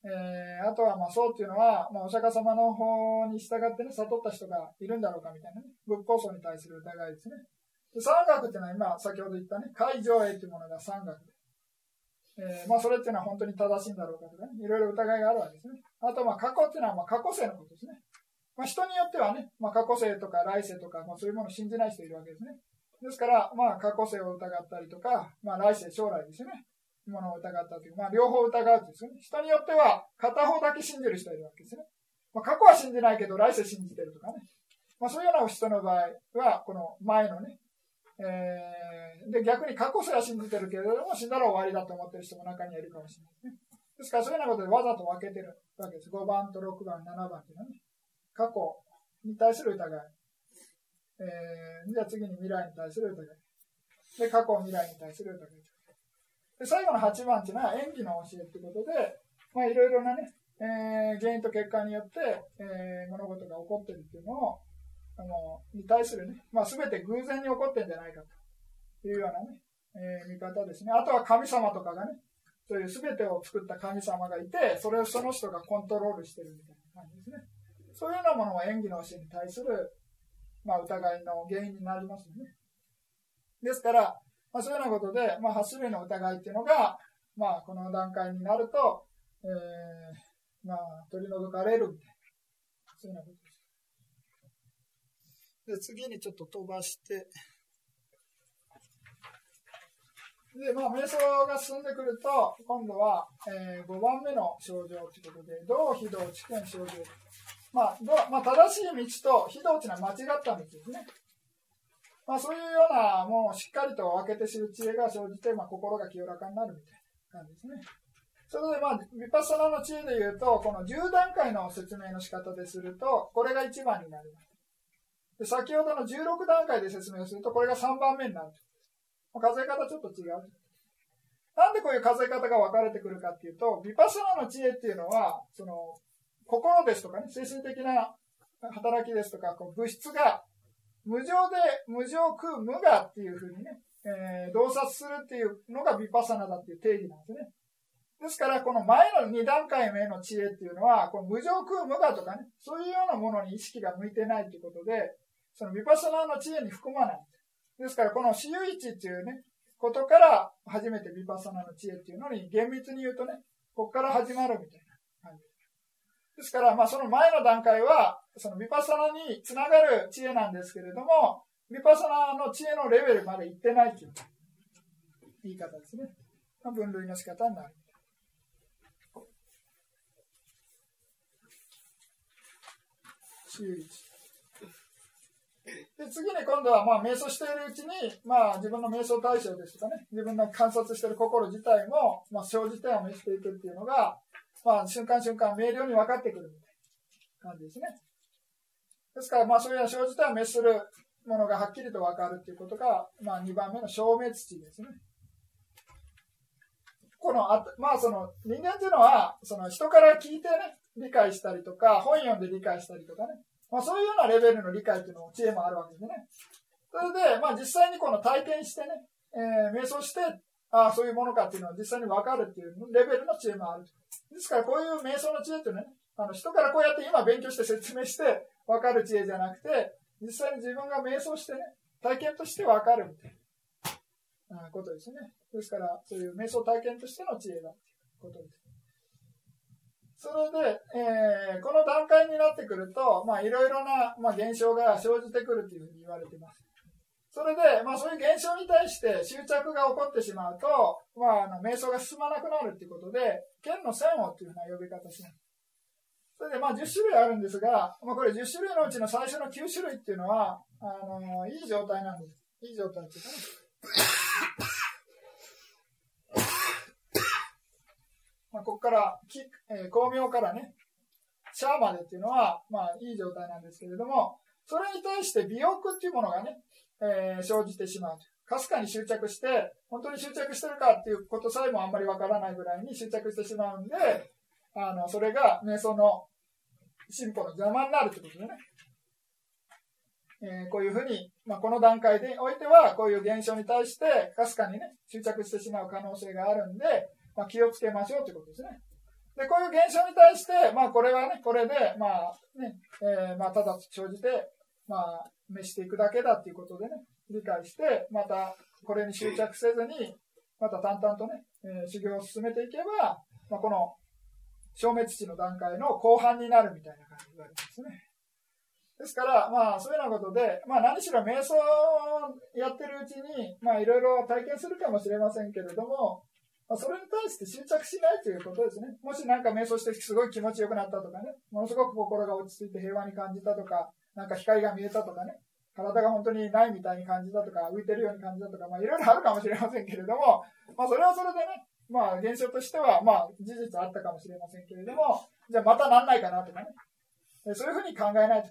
えー、あとは、まあ、僧っていうのは、まあ、お釈迦様の方に従ってね、悟った人がいるんだろうかみたいなね。仏法僧に対する疑いですね。で三学っていうのは今、先ほど言ったね、海上へというものが三学で。えー、まあ、それっていうのは本当に正しいんだろうかとかね、いろいろ疑いがあるわけですね。あと、まあ、過去っていうのは、まあ、過去世のことですね。まあ、人によってはね、まあ、過去世とか来世とか、まあ、そういうものを信じない人いるわけですね。ですから、まあ、過去世を疑ったりとか、まあ、来世、将来ですよね。ものを疑ったという、まあ、両方疑うとですね。人によっては、片方だけ信じる人いるわけですね。まあ、過去は信じないけど、来世信じてるとかね。まあ、そういうような人の場合は、この前のね、えー、で、逆に過去すら信じてるけれども、死んだら終わりだと思ってる人も中にいるかもしれないですね。ですから、そういうようなことでわざと分けてるわけです。5番と6番、7番っていうのはね。過去に対する疑い。えー、じゃあ次に未来に対する疑い。で、過去、未来に対する疑い。で、最後の8番っていうのは演技の教えってことで、まあいろいろなね、えー、原因と結果によって、えー、物事が起こってるっていうのを、あの、に対するね、まあ全て偶然に起こってんじゃないかというようなね、えー、見方ですね。あとは神様とかがね、そういう全てを作った神様がいて、それをその人がコントロールしてるみたいな感じですね。そういうようなものは演技の教えに対する、まあ、疑いの原因になりますよね。ですから、まあ、そういうようなことで、まあ、8種類の疑いっていうのが、まあ、この段階になると、えー、まあ、取り除かれるみたいな、そういうようなことです。で、次にちょっと飛ばして、で、まあ、瞑想が進んでくると、今度は、えー、5番目の症状ということで、道、非道、知見、症状。まあ、まあ、正しい道と非道というのは間違った道ですね。まあ、そういうような、もうしっかりと分けて知る知恵が生じて、まあ、心が清らかになるみたいな感じですね。それで、まあ、ヴィパッサナの知恵で言うと、この10段階の説明の仕方ですると、これが1番になります。で先ほどの16段階で説明すると、これが3番目になる。数え方ちょっと違う。なんでこういう数え方が分かれてくるかっていうと、ヴィパッサナの知恵っていうのは、その、心ですとかね、精神的な働きですとか、こう物質が無常で無常空無我っていうふうにね、えー、洞察するっていうのがビパサナだっていう定義なんですね。ですから、この前の2段階目の知恵っていうのは、この無常空無我とかね、そういうようなものに意識が向いてないということで、そのビパサナの知恵に含まない。ですから、この私有一っていうね、ことから初めてビパサナの知恵っていうのに厳密に言うとね、ここから始まるみたいな。ですから、まあその前の段階は、そのヴィパサナにつながる知恵なんですけれども、ヴィパサナの知恵のレベルまで行ってないという言い方ですね。分類の仕方になる。で次に今度はまあ瞑想しているうちに、まあ、自分の瞑想対象ですとかね、自分の観察している心自体も、まあ、生じてを見せていくっていうのが、まあ、瞬間瞬間明瞭に分かってくるみたいな感じですね。ですから、まあ、そういう生じては滅するものがはっきりと分かるということが、まあ、2番目の消滅地ですね。このあ、まあ、その人間というのは、その人から聞いてね、理解したりとか、本読んで理解したりとかね、まあ、そういうようなレベルの理解というのも知恵もあるわけですね。それで、まあ、実際にこの体験してね、えー、瞑想して、ああ、そういうものかっていうのは実際に分かるっていうレベルの知恵もある。ですから、こういう瞑想の知恵ってね、あの人からこうやって今勉強して説明して分かる知恵じゃなくて、実際に自分が瞑想してね、体験として分かるみたいなことですね。ですから、そういう瞑想体験としての知恵だということです。それで、えー、この段階になってくると、まあ、いろいろな、まあ、現象が生じてくるというふうに言われています。それで、まあ、そういう現象に対して執着が起こってしまうと、まあ、あの瞑想が進まなくなるということで、剣の線をというふうな呼び方します。それで、まあ、10種類あるんですが、まあ、これ10種類のうちの最初の9種類っていうのは、あのいい状態なんです。いい状態っていうかね。まあ、ここから、えー、巧妙からね、シャーまでっていうのは、まあ、いい状態なんですけれども、それに対して美欲っていうものがね、えー、生じてしまう。かすかに執着して、本当に執着してるかっていうことさえもあんまりわからないぐらいに執着してしまうんで、あの、それが瞑想の進歩の邪魔になるってことでね。えー、こういうふうに、まあ、この段階でおいては、こういう現象に対して、かすかにね、執着してしまう可能性があるんで、まあ、気をつけましょうということですね。で、こういう現象に対して、まあ、これはね、これで、まあ、ね、えー、まあ、ただ生じて、まあ、召していくだけだっていうことでね、理解して、またこれに執着せずに、また淡々とね、えー、修行を進めていけば、まあ、この消滅地の段階の後半になるみたいな感じがありますね。ですから、まあ、そういうようなことで、まあ、何しろ瞑想をやってるうちに、まあ、いろいろ体験するかもしれませんけれども、まあ、それに対して執着しないということですね。もしなんか瞑想してすごい気持ちよくなったとかね、ものすごく心が落ち着いて平和に感じたとか、なんか光が見えたとかね、体が本当にないみたいに感じたとか、浮いてるように感じたとか、まあいろいろあるかもしれませんけれども、まあそれはそれでね、まあ現象としては、まあ事実あったかもしれませんけれども、じゃあまたなんないかなとかね、そういうふうに考えないと。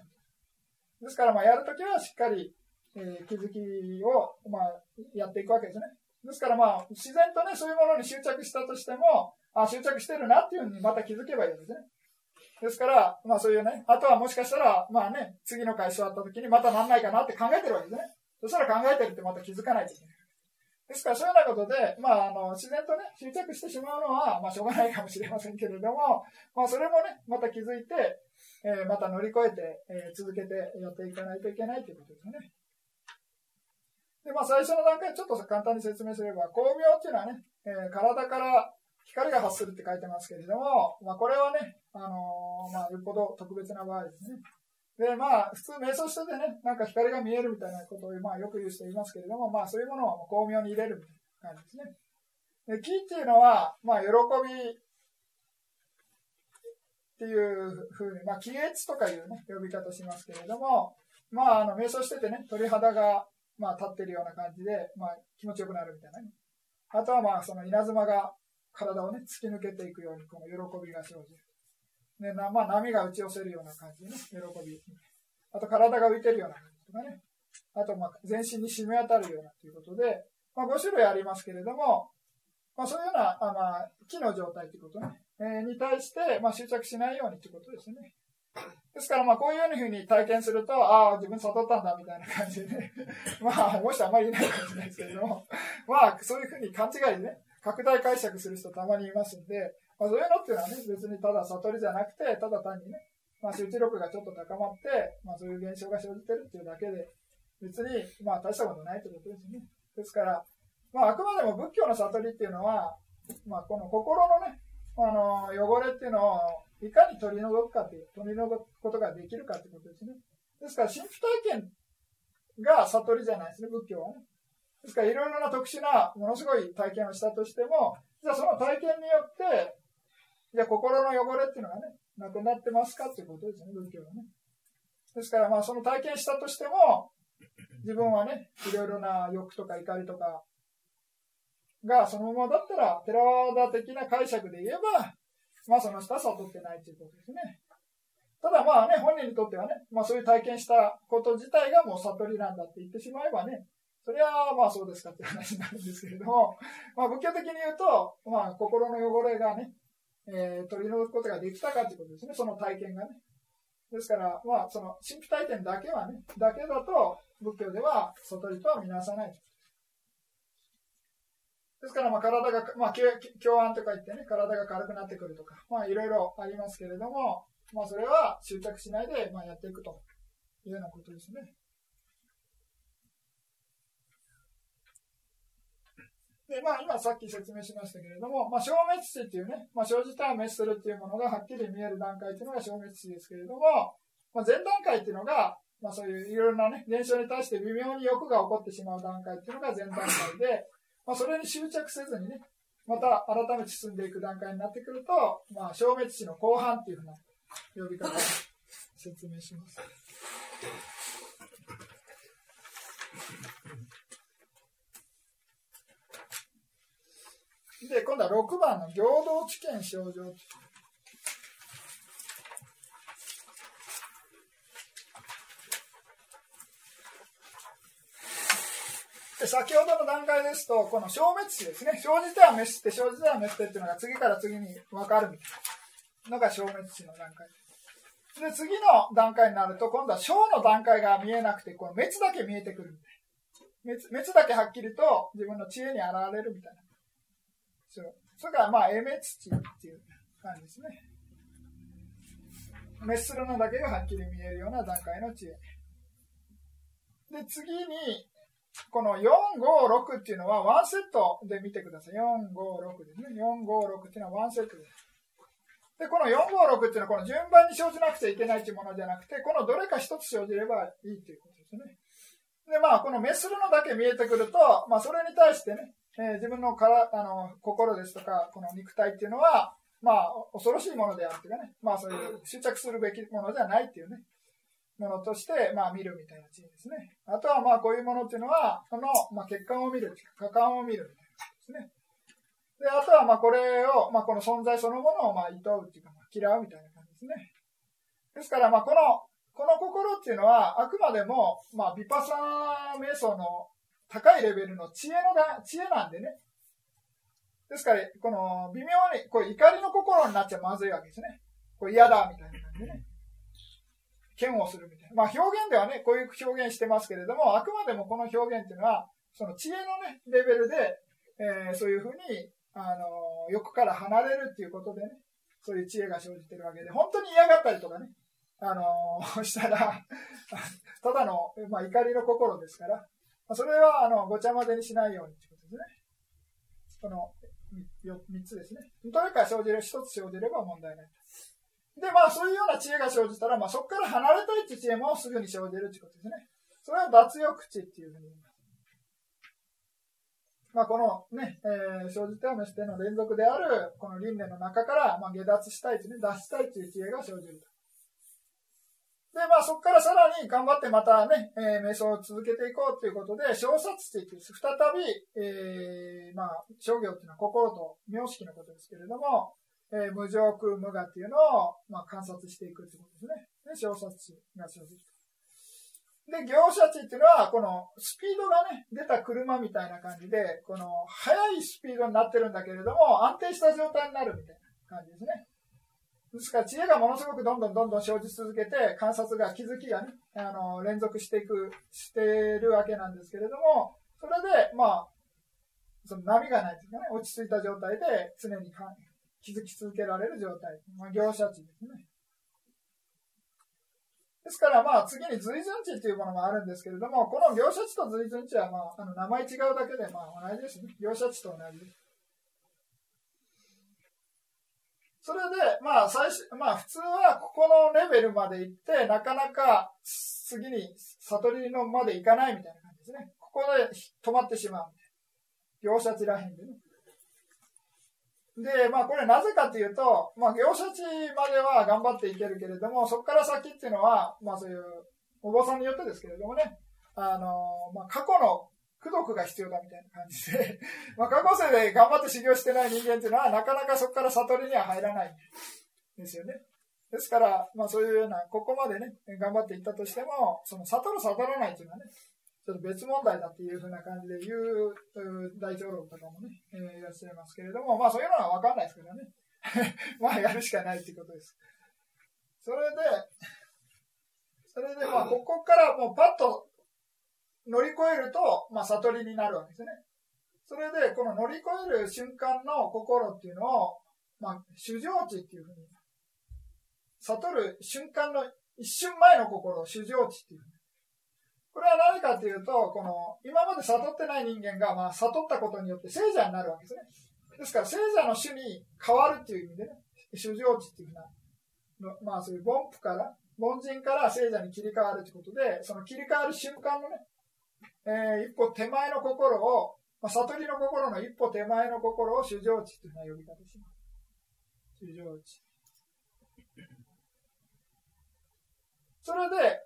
ですからまあやるときはしっかり、えー、気づきを、まあ、やっていくわけですね。ですからまあ自然とね、そういうものに執着したとしても、あ、執着してるなっていうふうにまた気づけばいいんですね。ですから、まあそういうね、あとはもしかしたら、まあね、次の回座った時にまたなんないかなって考えてるわけですね。そしたら考えてるってまた気づかないといけない。ですから、そういうようなことで、まあ、あの、自然とね、執着してしまうのは、まあ、しょうがないかもしれませんけれども、まあ、それもね、また気づいて、えー、また乗り越えて、えー、続けてやっていかないといけないということですね。で、まあ、最初の段階、ちょっと簡単に説明すれば、光明っていうのはね、えー、体から光が発するって書いてますけれども、まあ、これはね、あのー、まあ、よっぽど特別な場合ですね。で、まあ、普通瞑想しててね、なんか光が見えるみたいなことを、まあ、よく言う人いますけれども、まあ、そういうものを巧妙に入れるみたいな感じですね。で、気っていうのは、まあ、喜びっていうふうに、まあ、気悦とかいうね、呼び方しますけれども、まあ、あの、瞑想しててね、鳥肌が、まあ、立ってるような感じで、まあ、気持ちよくなるみたいなね。あとは、まあ、その稲妻が体をね、突き抜けていくように、この喜びが生じる。ね、なまあ、波が打ち寄せるような感じね、喜び。あと、体が浮いてるような感じとかね。あと、まあ、全身に染み渡るようなということで、まあ、5種類ありますけれども、まあ、そういうような、あまあ、気の状態ということね、えー、に対して、まあ、執着しないようにということですね。ですから、まあ、こういうふうに体験すると、ああ、自分悟ったんだ、みたいな感じでね。まあ、もしあんまりいないかもしれないですけれども、まあ、そういうふうに勘違いでね、拡大解釈する人たまにいますんで、まあ、そういうのっていうのはね、別にただ悟りじゃなくて、ただ単にね、まあ、集中力がちょっと高まって、まあ、そういう現象が生じてるっていうだけで、別に、まあ、大したことないということですね。ですから、まあ、あくまでも仏教の悟りっていうのは、まあ、この心のね、あの、汚れっていうのを、いかに取り除くかっていう、取り除くことができるかってことですね。ですから、神父体験が悟りじゃないですね、仏教はね。ですから、いろいろな特殊な、ものすごい体験をしたとしても、じゃあその体験によって、じゃあ心の汚れっていうのがね、なくなってますかっていうことですね、仏教はね。ですから、まあその体験したとしても、自分はね、いろいろな欲とか怒りとかがそのままだったら、テラワダ的な解釈で言えば、まあその人は悟ってないということですね。ただまあね、本人にとってはね、まあそういう体験したこと自体がもう悟りなんだって言ってしまえばね、それはまあそうですかって話になるんですけれども、まあ仏教的に言うと、まあ心の汚れがね、えー、取り除くことができたかということですね、その体験がね。ですから、まあその神秘体験だけはね、だけだと仏教では悟りとは見なさないですから、まあ、体が、まあ、共安とか言ってね、体が軽くなってくるとか、まあ、いろいろありますけれども、まあ、それは執着しないで、まあ、やっていくというようなことですね。で、まあ、今さっき説明しましたけれども、まあ、消滅死っていうね、まあ、生じたら滅するっていうものがはっきり見える段階っていうのが消滅死ですけれども、まあ、前段階っていうのが、まあ、そういういろいろなね、現象に対して微妙に欲が起こってしまう段階っていうのが前段階で、まあ、それに執着せずにね、また改めて進んでいく段階になってくると、まあ、消滅死の後半っていうふうな呼び方を説明します。で、今度は6番の平等知見症状。で先ほどの段階ですと、この消滅死ですね。生じては滅して、生じては滅してっていうのが次から次に分かるみたいなのが消滅死の段階で次の段階になると、今度は小の段階が見えなくて、この滅だけ見えてくるみたいな。滅滅だけはっきりと自分の知恵に現れるみたいな。そうそれからまあ、え滅地っていう感じですね。滅するのだけがはっきり見えるような段階の知恵。で、次に、この4、5、6っていうのはワンセットで見てください。4、5、6ですね。4、5、6っていうのはワンセットです。で、この4、5、6っていうのはこの順番に生じなくちゃいけないっていうものじゃなくて、このどれか一つ生じればいいっていうことですね。で、まあ、この滅するのだけ見えてくると、まあ、それに対してね、えー、自分のからあの心ですとか、この肉体っていうのは、まあ、恐ろしいものであるというかね、まあ、そういう執着するべきものではないっていうね、ものとして、まあ、見るみたいな知恵ですね。あとは、まあ、こういうものっていうのは、その、まあ、血管を見る、果敢を見るみたいなですね。で、あとは、まあ、これを、まあ、この存在そのものを、まあ、厭うっていうか、まあ、嫌うみたいな感じですね。ですから、まあ、この、この心っていうのは、あくまでも、まあ、ビパサナ瞑想の高いレベルの知恵のが、知恵なんでね。ですから、この、微妙に、こう、怒りの心になっちゃまずいわけですね。こう、嫌だ、みたいな感じでね。嫌悪するみたいな。まあ、表現ではね、こういう表現してますけれども、あくまでもこの表現っていうのは、その知恵のね、レベルで、えー、そういうふうに、あの、欲から離れるっていうことでね、そういう知恵が生じてるわけで、本当に嫌がったりとかね、あの、したら、ただの、まあ、怒りの心ですから、それは、あの、ごちゃ混ぜにしないようにということですね。この3つですね。どれか生じる、1つ生じれば問題ない。で、まあ、そういうような知恵が生じたら、まあ、そこから離れたいっていう知恵もすぐに生じるということですね。それは脱欲知っていうふうに言います。まあ、このね、えー、生じてはめしての連続である、この輪廻の中から、まあ、下脱したいとね、脱したいという知恵が生じると。で、まあそこからさらに頑張ってまたね、えー、瞑想を続けていこうということで、小殺地って再び、えー、まあ、商業っていうのは心と名式のことですけれども、えー、無常空無我っていうのを、まあ、観察していくということですね。で、小殺が生じるで、業者地っていうのは、このスピードがね、出た車みたいな感じで、この速いスピードになってるんだけれども、安定した状態になるみたいな感じですね。ですから知恵がものすごくどんどんどんどん生じ続けて、観察が、気づきがね、あの、連続していく、してるわけなんですけれども、それで、まあ、その波がないというかね、落ち着いた状態で常に気づき続けられる状態。まあ、業者値ですね。ですから、まあ、次に随順値というものがあるんですけれども、この業者値と随順値は、まあ、あの名前違うだけで、まあ、同じですね。業者値と同じです。それで、まあ、最初、まあ、普通はここのレベルまで行って、なかなか次に悟りのまで行かないみたいな感じですね。ここで止まってしまう。業者地らへんでね。で、まあ、これなぜかというと、まあ、業者地までは頑張っていけるけれども、そこから先っていうのは、まあ、そういう、お坊さんによってですけれどもね、あの、まあ、過去の功徳が必要だみたいな感じで まあ過去世で頑張って修行してない人間っていうのは、なかなかそこから悟りには入らないんですよね。ですから、まあそういうような、ここまでね、頑張っていったとしても、その悟る悟らないっていうのはね、ちょっと別問題だっていうふうな感じで言う大長老とかもね、えー、いらっしゃいますけれども、まあそういうのはわかんないですけどね。まあやるしかないっていうことです。それで、それでまあここからもうパッと乗り越えると、まあ、悟りになるわけですね。それで、この乗り越える瞬間の心っていうのを、まあ、主情値っていうふうに、悟る瞬間の一瞬前の心を主情値っていうふうに。これは何かっていうと、この、今まで悟ってない人間が、まあ、悟ったことによって聖者になるわけですね。ですから、聖者の種に変わるっていう意味でね、主情値っていうふうな、まあ、そういう凡夫から、凡人から聖者に切り替わるということで、その切り替わる瞬間のね、えー、一歩手前の心を、まあ、悟りの心の一歩手前の心を主情地というような呼び方します。主情地。それで、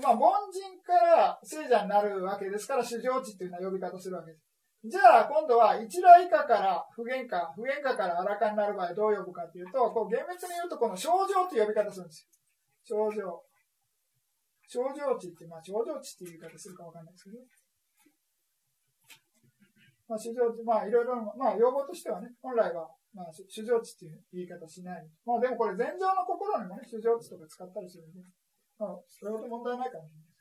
まあ、凡人から聖者になるわけですから、主情地というような呼び方するわけです。じゃあ、今度は一来以下から不原価、不原価から荒化になる場合どう呼ぶかというと、こう厳密に言うとこの症状という呼び方するんですよ。症状。症状値って、まあ、症状値っていう言い方するかわかんないですけど、ねまあ、主情値、まあ、いろいろ、まあ、用語としてはね、本来は、まあ、主情値っていう言い方しない。まあ、でもこれ、禅情の心にもね、主情値とか使ったりするんで、まあ、それほど問題ないかもしれない。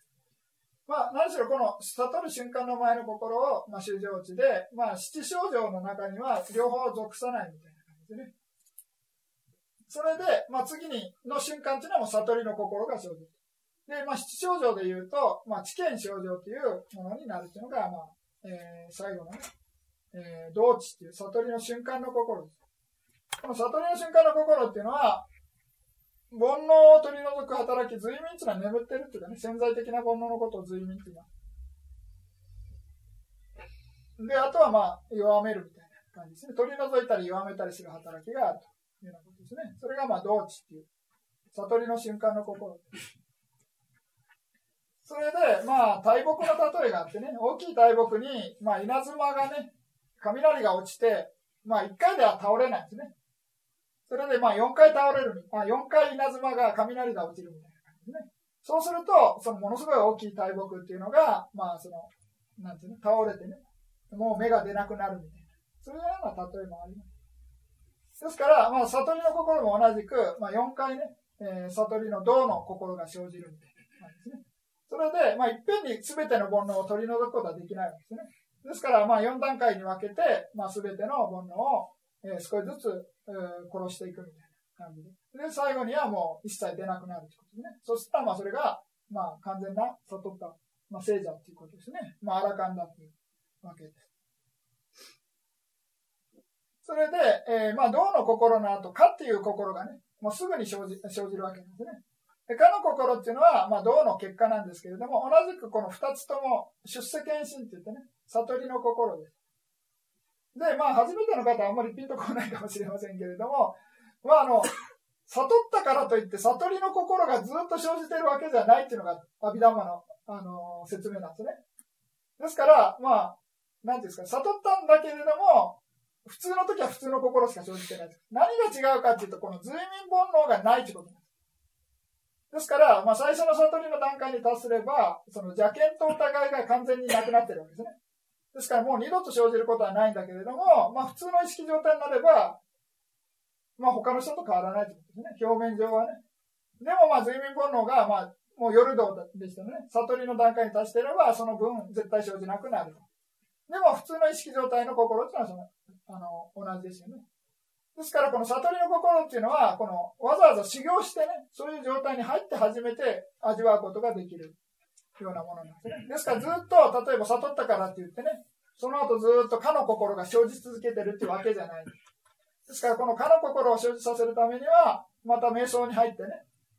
まあ、何しろこの悟る瞬間の前の心を、まあ、主情値で、まあ、七症状の中には両方属さないみたいな感じでね。それで、まあ、次にの瞬間っていうのはもう悟りの心が生じる。で、まあ、七症状で言うと、まあ、知見症状というものになるというのが、まあ、えー、最後のね、えー、道知っていう悟りの瞬間の心です。この悟りの瞬間の心っていうのは、煩悩を取り除く働き、随眠っていうのは眠ってるっていうかね、潜在的な煩悩のことを随眠っていうのは。で、あとはまあ、弱めるみたいな感じですね。取り除いたり弱めたりする働きがあるというようなことですね。それがまあ、道知っていう、悟りの瞬間の心です。それで、まあ、大木の例えがあってね、大きい大木に、まあ、稲妻がね、雷が落ちて、まあ、1回では倒れないんですね。それで、まあ、4回倒れる、まあ、4回稲妻が雷が落ちるみたいな感じですね。そうすると、そのものすごい大きい大木っていうのが、まあ、その、なんていうの、倒れてね、もう芽が出なくなるみたいな。そういうような例えもあります。ですから、まあ、悟りの心も同じく、まあ、4回ね、えー、悟りの道の心が生じるみたいな。それで、まあ、いっぺんに全ての煩悩を取り除くことはできないわけですね。ですから、まあ、4段階に分けて、まあ、全ての煩悩を、えー、少しずつ、えー、殺していくみたいな感じで。で、最後にはもう一切出なくなるということですね。そしたら、まあ、それが、まあ、完全な悟った、まあ、聖者ということですね。まあ、アラカンだというわけです。それで、えー、まあ、どの心の後、かっていう心がね、もうすぐに生じ生じるわけですね。で、かの心っていうのは、まあ、道の結果なんですけれども、同じくこの二つとも出世検診って言ってね、悟りの心です。で、まあ、初めての方はあんまりピンとこないかもしれませんけれども、まあ、あの、悟ったからといって、悟りの心がずっと生じてるわけじゃないっていうのが、阿弥陀マの、あの、説明なんですね。ですから、まあ、なんていうんですか、悟ったんだけれども、普通の時は普通の心しか生じてない。何が違うかっていうと、この随眠煩悩がないということです。ですから、まあ、最初の悟りの段階に達すれば、その邪見と疑いが完全になくなってるわけですね。ですからもう二度と生じることはないんだけれども、まあ、普通の意識状態になれば、まあ、他の人と変わらないということですね。表面上はね。でも、まあ、随眠煩悩が、まあ、もう夜道でしたね。悟りの段階に達していれば、その分絶対生じなくなる。でも、普通の意識状態の心っていうのはその、あの、同じですよね。ですから、この悟りの心っていうのは、この、わざわざ修行してね、そういう状態に入って初めて味わうことができるようなものなんですね。ですから、ずっと、例えば悟ったからって言ってね、その後ずっとかの心が生じ続けてるっていうわけじゃない。ですから、このかの心を生じさせるためには、また瞑想に入ってね、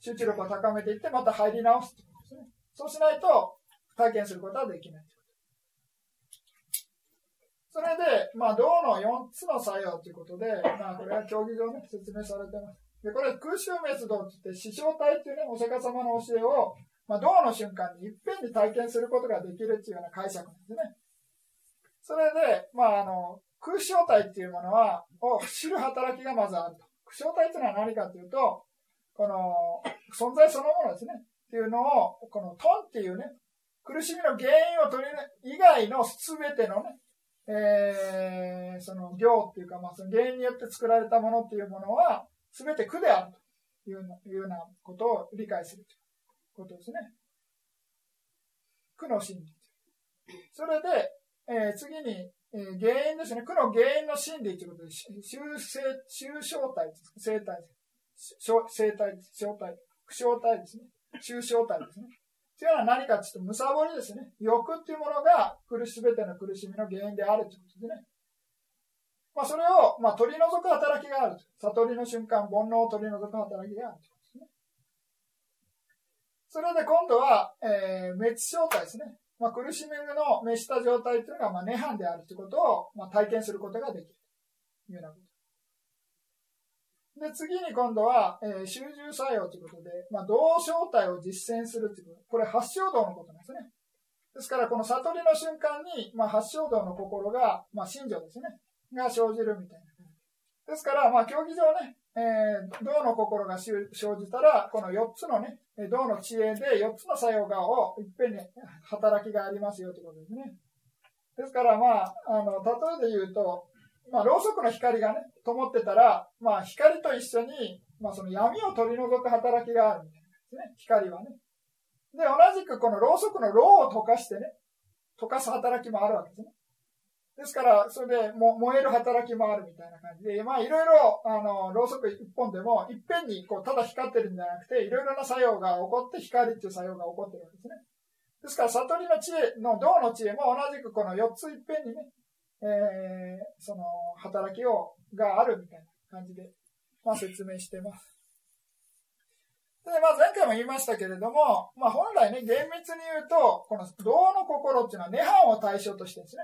集中力を高めていって、また入り直すってことですね。そうしないと、体験することはできない。それで、まあ、銅の4つの作用ということで、まあ、これは競技上ね、説明されてます。で、これ、空襲滅道って言って、師匠体っていうね、お釈迦様の教えを、まあ、銅の瞬間にいっぺんに体験することができるっていうような解釈なんですね。それで、まあ、あの、空小体っていうものは、を知る働きがまずあると。空小体っていうのは何かというと、この、存在そのものですね。っていうのを、このトンっていうね、苦しみの原因を取り、以外の全てのね、えー、その行っていうか、まあ、その原因によって作られたものっていうものは、すべて苦であるというようなことを理解するということですね。苦の真理。それで、えー、次に、えー、原因ですね。苦の原因の真理ということで、修正、修正体です。生体。生体です。小体。苦小体ですね。抽象体ですね。というのは何かというと、むさぼりですね。欲っていうものが苦し、すべての苦しみの原因であるということでね。まあ、それを、まあ、取り除く働きがある。悟りの瞬間、煩悩を取り除く働きがあるということですね。それで今度は、えー、滅状態ですね。まあ、苦しみの滅した状態というのが、まあ、涅槃であるということを、まあ、体験することができるというようなこと。で、次に今度は、えー、集中作用ということで、まあ、同正体を実践するということ。これ、発祥道のことなんですね。ですから、この悟りの瞬間に、まあ、発祥道の心が、まあ、信条ですね。が生じるみたいな。ですから、まあ、競技上ね、えー、道の心が生じたら、この4つのね、道の知恵で4つの作用がをいっぺんに働きがありますよということですね。ですから、まあ、あの、例えで言うと、まあ、ろうそくの光がね、灯ってたら、まあ、光と一緒に、まあ、その闇を取り除く働きがあるみたいなですね。光はね。で、同じくこのろうそくのろうを溶かしてね、溶かす働きもあるわけですね。ですから、それでも燃える働きもあるみたいな感じで、まあいろいろ、あの、ろうそく一本でも、いっぺんにこう、ただ光ってるんじゃなくて、いろいろな作用が起こって光っていう作用が起こってるわけですね。ですから、悟りの知恵の道の知恵も同じくこの4ついっぺんにね、えー、その働きをがあるみたいな感じで、まあ、説明してます。で、まあ、前回も言いましたけれども、まあ、本来ね、厳密に言うと、この道の心っていうのは涅槃を対象としてですね、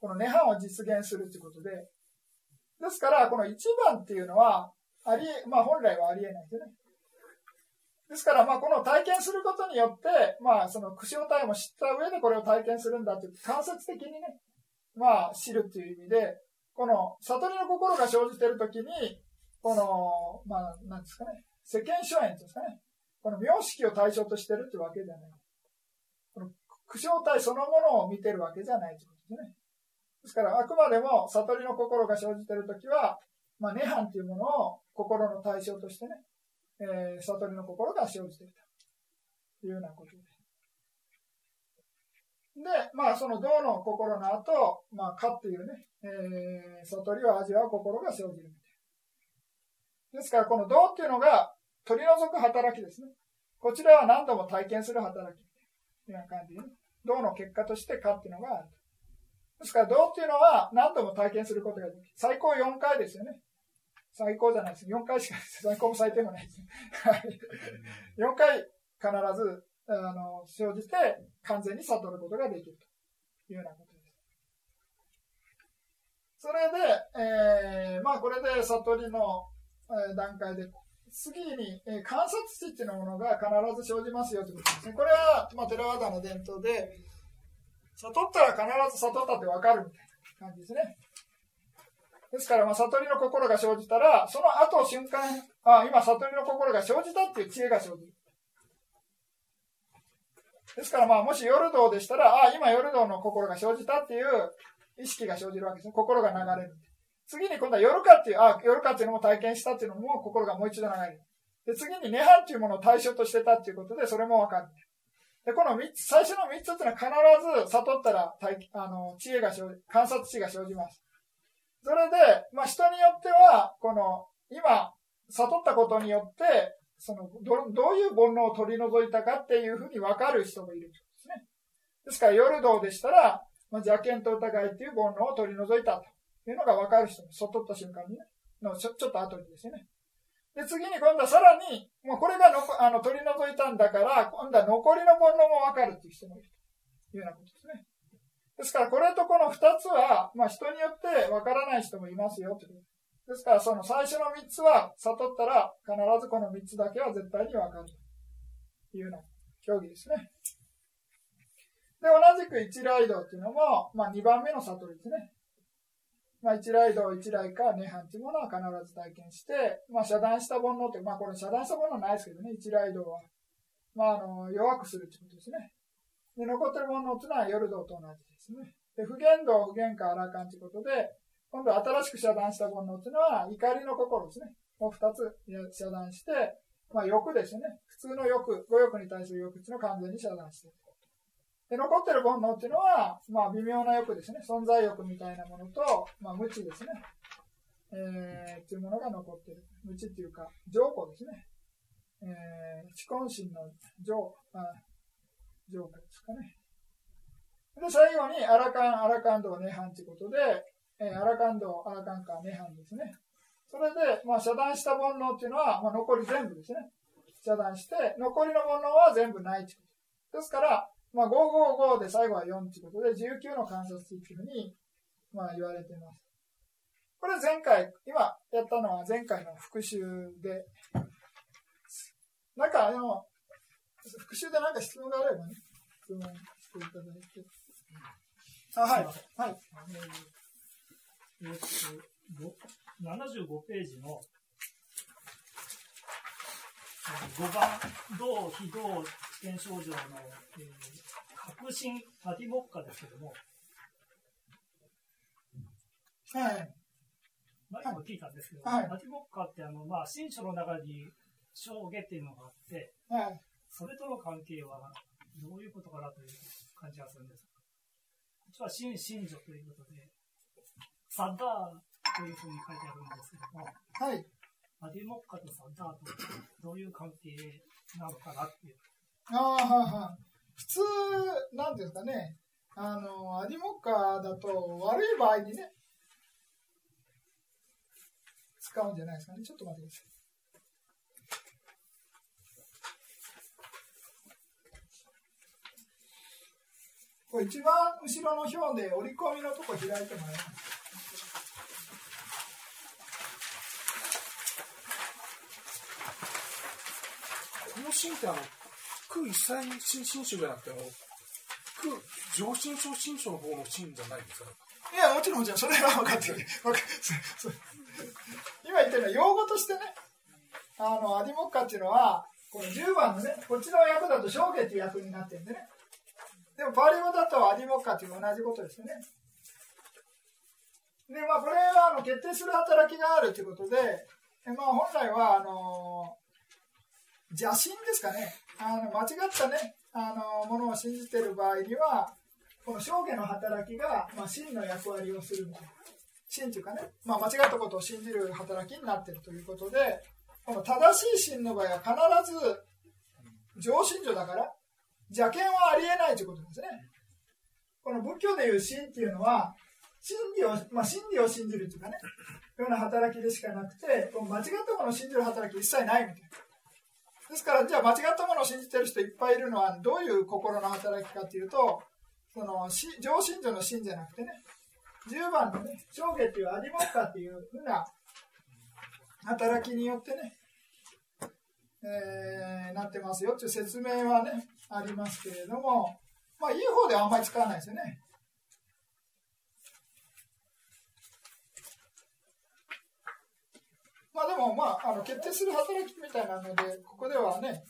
この涅槃を実現するということで、ですから、この一番っていうのは、あり、まあ、本来はありえないですね。ですから、まあ、この体験することによって、まあ、その、苦笑体も知った上でこれを体験するんだという、間接的にね、まあ、知るっていう意味で、この、悟りの心が生じているときに、この、まあ、なんですかね、世間諸縁ですかね、この名式を対象としてるってわけじゃない。この苦笑体そのものを見てるわけじゃないということですね。ですから、あくまでも悟りの心が生じているときは、まあ、涅槃というものを心の対象としてね、えー、悟りの心が生じているというようなことです。で、まあ、その道の心の後、まあ、かっていうね、えー、悟りを味わう心が生じるみたい。ですから、この道っていうのが取り除く働きですね。こちらは何度も体験する働き。という感じでね。道の結果としてかっていうのがある。ですから、道っていうのは何度も体験することができる。最高4回ですよね。最高じゃないです。4回しかないです。最高も最低もないです。4回必ずあの生じて完全に悟ることができるというようなことです。それで、えー、まあこれで悟りの、段階で次に、えー、観察値っていうものが必ず生じますよということですね。これは、まあ、テラワダの伝統で、悟ったら必ず悟ったって分かるみたいな感じですね。ですから、まあ、悟りの心が生じたら、その後瞬間、あ、今悟りの心が生じたっていう知恵が生じる。ですから、まあ、もし夜道でしたら、ああ、今夜道の心が生じたっていう意識が生じるわけですね。心が流れる。次に今度は夜かっていう、ああ、夜かっていうのも体験したっていうのも心がもう一度流れる。で、次に涅槃っていうものを対象としてたっていうことで、それもわかる。で、この三つ、最初の三つっていうのは必ず悟ったら、あの、知恵が生じ、観察知が生じます。それで、まあ、人によっては、この、今、悟ったことによって、そのど、どういう煩悩を取り除いたかっていうふうに分かる人もいるんですね。ですから、夜道でしたら、まあ、邪見と疑いっていう煩悩を取り除いたというのが分かる人も、悟った瞬間にね、のちょちょっと後にですね。で、次に今度はさらに、もうこれがのあの取り除いたんだから、今度は残りの煩悩も分かるっていう人もいるというようなことですね。ですから、これとこの二つは、まあ、人によってわからない人もいますよという。ですから、その最初の三つは悟ったら、必ずこの三つだけは絶対にわかるというような競技ですね。で、同じく一来道っていうのも、まあ、二番目の悟りですね。まあ、一来道、一来か、涅槃っていうものは必ず体験して、まあ、遮断した煩悩って、まあ、これ遮断したものはないですけどね、一来道は。まあ、あの、弱くするってことですね。で、残ってるものっていうのは夜道と同じですね。で、不言道、不言か、荒勘ということで、今度新しく遮断した煩悩っていうのは怒りの心ですね。を二つ遮断して、まあ欲ですね。普通の欲、五欲に対する欲っていうのを完全に遮断してる。で、残ってる煩悩っていうのは、まあ微妙な欲ですね。存在欲みたいなものと、まあ無知ですね。えー、っていうものが残ってる。無知っていうか、情報ですね。えー、知根心の情、あ、浄化ですかね。で、最後に、アラカン、アラカンド、涅槃ということで、えー、アラカンド、アラカンカ、涅槃ですね。それで、まあ、遮断した煩悩っていうのは、まあ、残り全部ですね。遮断して、残りの煩悩は全部ないということ。ですから、まあ、555で最後は4ということで、19の観察っていうふうに、まあ、言われています。これ前回、今やったのは前回の復習で、なんかあの、復習で何か質問があればね、質問していただいて。あ、はい。はい。えー、っと、75ページの5番、同非同試験症状の、えー、革新パティモッカですけども、はい。前も聞いたんですけど、はい、パティモッカってあの、まあ、新書の中に証言っていうのがあって、はい、それとの関係はどういうことかなという感じがするんですこっちは新信女ということで、サッダーというふうに書いてあるんですけども、はい。アディモッカとサッダーとどういう関係なのかなっていう。ああ、はは普通、なんですかね、あの、アディモッカだと悪い場合にね、使うんじゃないですかね。ちょっと待ってください。これ一番後ろの表で折り込みのとこ開いてもらいます。面心ってあの、空一切新新書じゃなくて、あの空上心症新書の方の心じゃないですか？いや、もちろん、もちろん、それは分かってる。分かそう今言ってるのは、用語としてね、あの、アディモッカっていうのは、この10番のね、こっちの役だと、証言っていう役になってるんでね。でも、パリ語だとアディモッカっていう同じことですよね。で、まあ、これは、あの、決定する働きがあるということで、まあ、本来は、あの、邪心ですかね。あの、間違ったね、あの、ものを信じている場合には、この証言の働きが、まあ、真の役割をする。真というかね、まあ、間違ったことを信じる働きになっているということで、この正しい真の場合は必ず上信条だから邪見はありえないということですね。この仏教でいう真っていうのは真理を、まあ、真理を信じるというかね、ような働きでしかなくて、この間違ったものを信じる働き一切ないみたいな。ですから、じゃあ間違ったものを信じてる人いっぱいいるのはどういう心の働きかっていうと、その上信条の真じゃなくてね、10番のね、上下っていうアディモッカっていうふうな働きによってね、えー、なってますよっていう説明はね、ありますけれども、まあ、いい方ではあんまり使わないですよね。まあでも、まあ、あの決定する働きみたいなので、ここではね、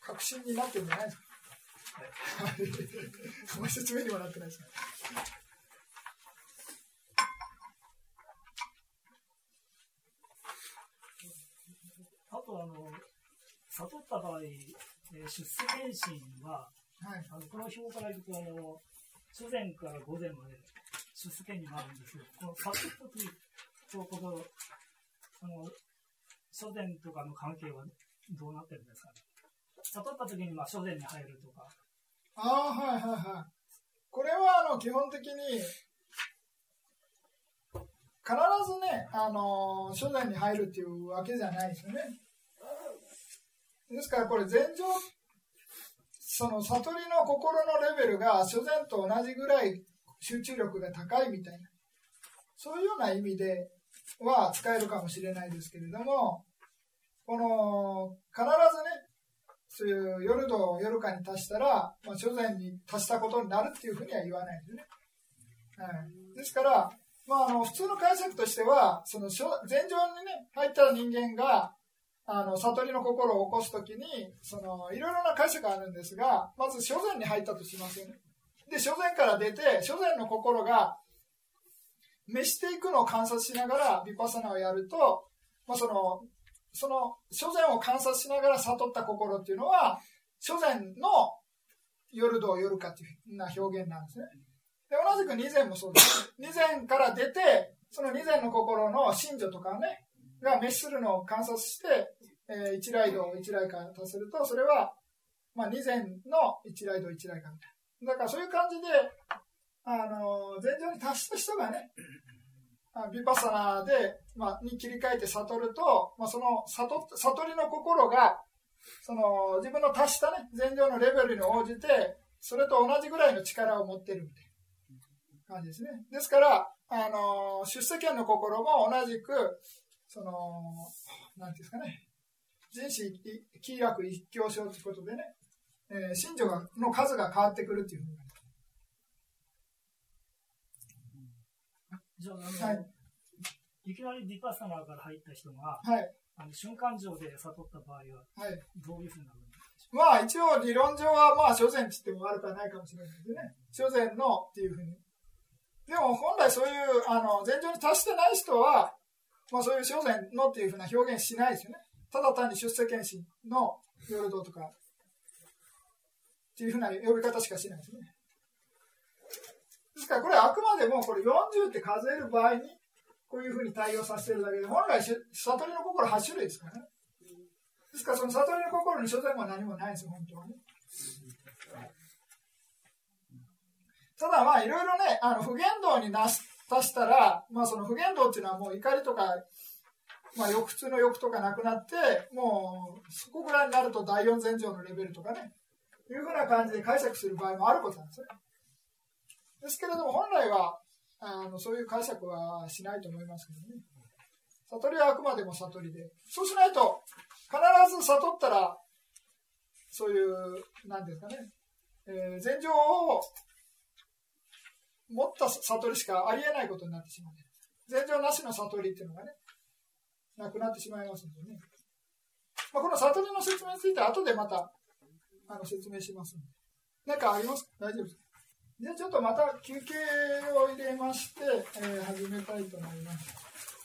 確信になってるんじゃないですか。あんまり説明にもなってないですね。あとあの、悟った場合、えー出世検診は、はい。あのこの表からいくとあの、初前から午前まで出世検になるんですけど、この悟った時とこの、あの、初前とかの関係はどうなってるんですかね？悟った時にまあ初前に入るとか、ああ、はいはいはい。これはあの基本的に、必ずね、あの初代に入るっていうわけじゃないですよね。ですからこれ前情、その悟りの心のレベルが初前と同じぐらい集中力が高いみたいな、そういうような意味では使えるかもしれないですけれども、この、必ずね、そういう夜度夜間に達したら、まあ、初前に達したことになるっていうふうには言わないですね。はい、ですから、まあ、あの普通の解釈としては、その前情に、ね、入った人間があの悟りの心を起こすときにその、いろいろな解釈があるんですが、まず初前に入ったとしますよね。で、初前から出て、初前の心が召していくのを観察しながら、ヴィパサナをやると、まあ、そのその初前を観察しながら悟った心っていうのは、初前の夜道夜かっていうな表現なんですね。で、同じく二前もそうです。二前から出て、その二前の心の信条とかね、が滅するのを観察して、えー、一来道一来かとすると、それは、まあ、二前の一来道一来かみたいな。だからそういう感じで、あの、前場に達した人がね、ビパサナで、まあ、に切り替えて悟ると、まあ、その悟悟りの心がその自分の達した、ね、前情のレベルに応じてそれと同じぐらいの力を持ってるみたいな感じですね。ですからあの出世権の心も同じくそのなんていうんですかね人死気楽一強症ということでね、えー、信条の数が変わってくるというふうにじゃあ、あの、はい、いきなりディパサナから入った人が、はい、あの瞬間上で悟った場合は、はい、どういうふうになるんでしょうまあ一応理論上はまあ初前って言っても悪くはないかもしれないですね。初前のっていうふうに。でも本来そういうあの前情に達してない人は、まあそういう初前のっていうふうな表現しないですよね。ただ単に出世検診の夜道とかっていうふうな呼び方しかしないですね。ですからこれあくまでもこれ40って数える場合にこういうふうに対応させてるだけで本来悟りの心8種類ですからね。ですからその悟りの心に所詮は何もないんですよ、本当はね。ただまあいろいろね、あの不言動になし達したら、まあその不言動っていうのはもう怒りとか、まあ欲通の欲とかなくなって、もうそこぐらいになると第四前上のレベルとかね、いうふうな感じで解釈する場合もあることなんですね。ですけれども、本来はあのそういう解釈はしないと思いますけどね。悟りはあくまでも悟りで。そうしないと、必ず悟ったら、そういう、なんですかね、えー、禅情を持った悟りしかありえないことになってしまう、ね。禅情なしの悟りっていうのがね、なくなってしまいますんでね。まあ、この悟りの説明については後でまたあの説明しますんで。何かありますか？大丈夫ですか？で、ちょっとまた休憩を入れまして、えー、始めたいと思います。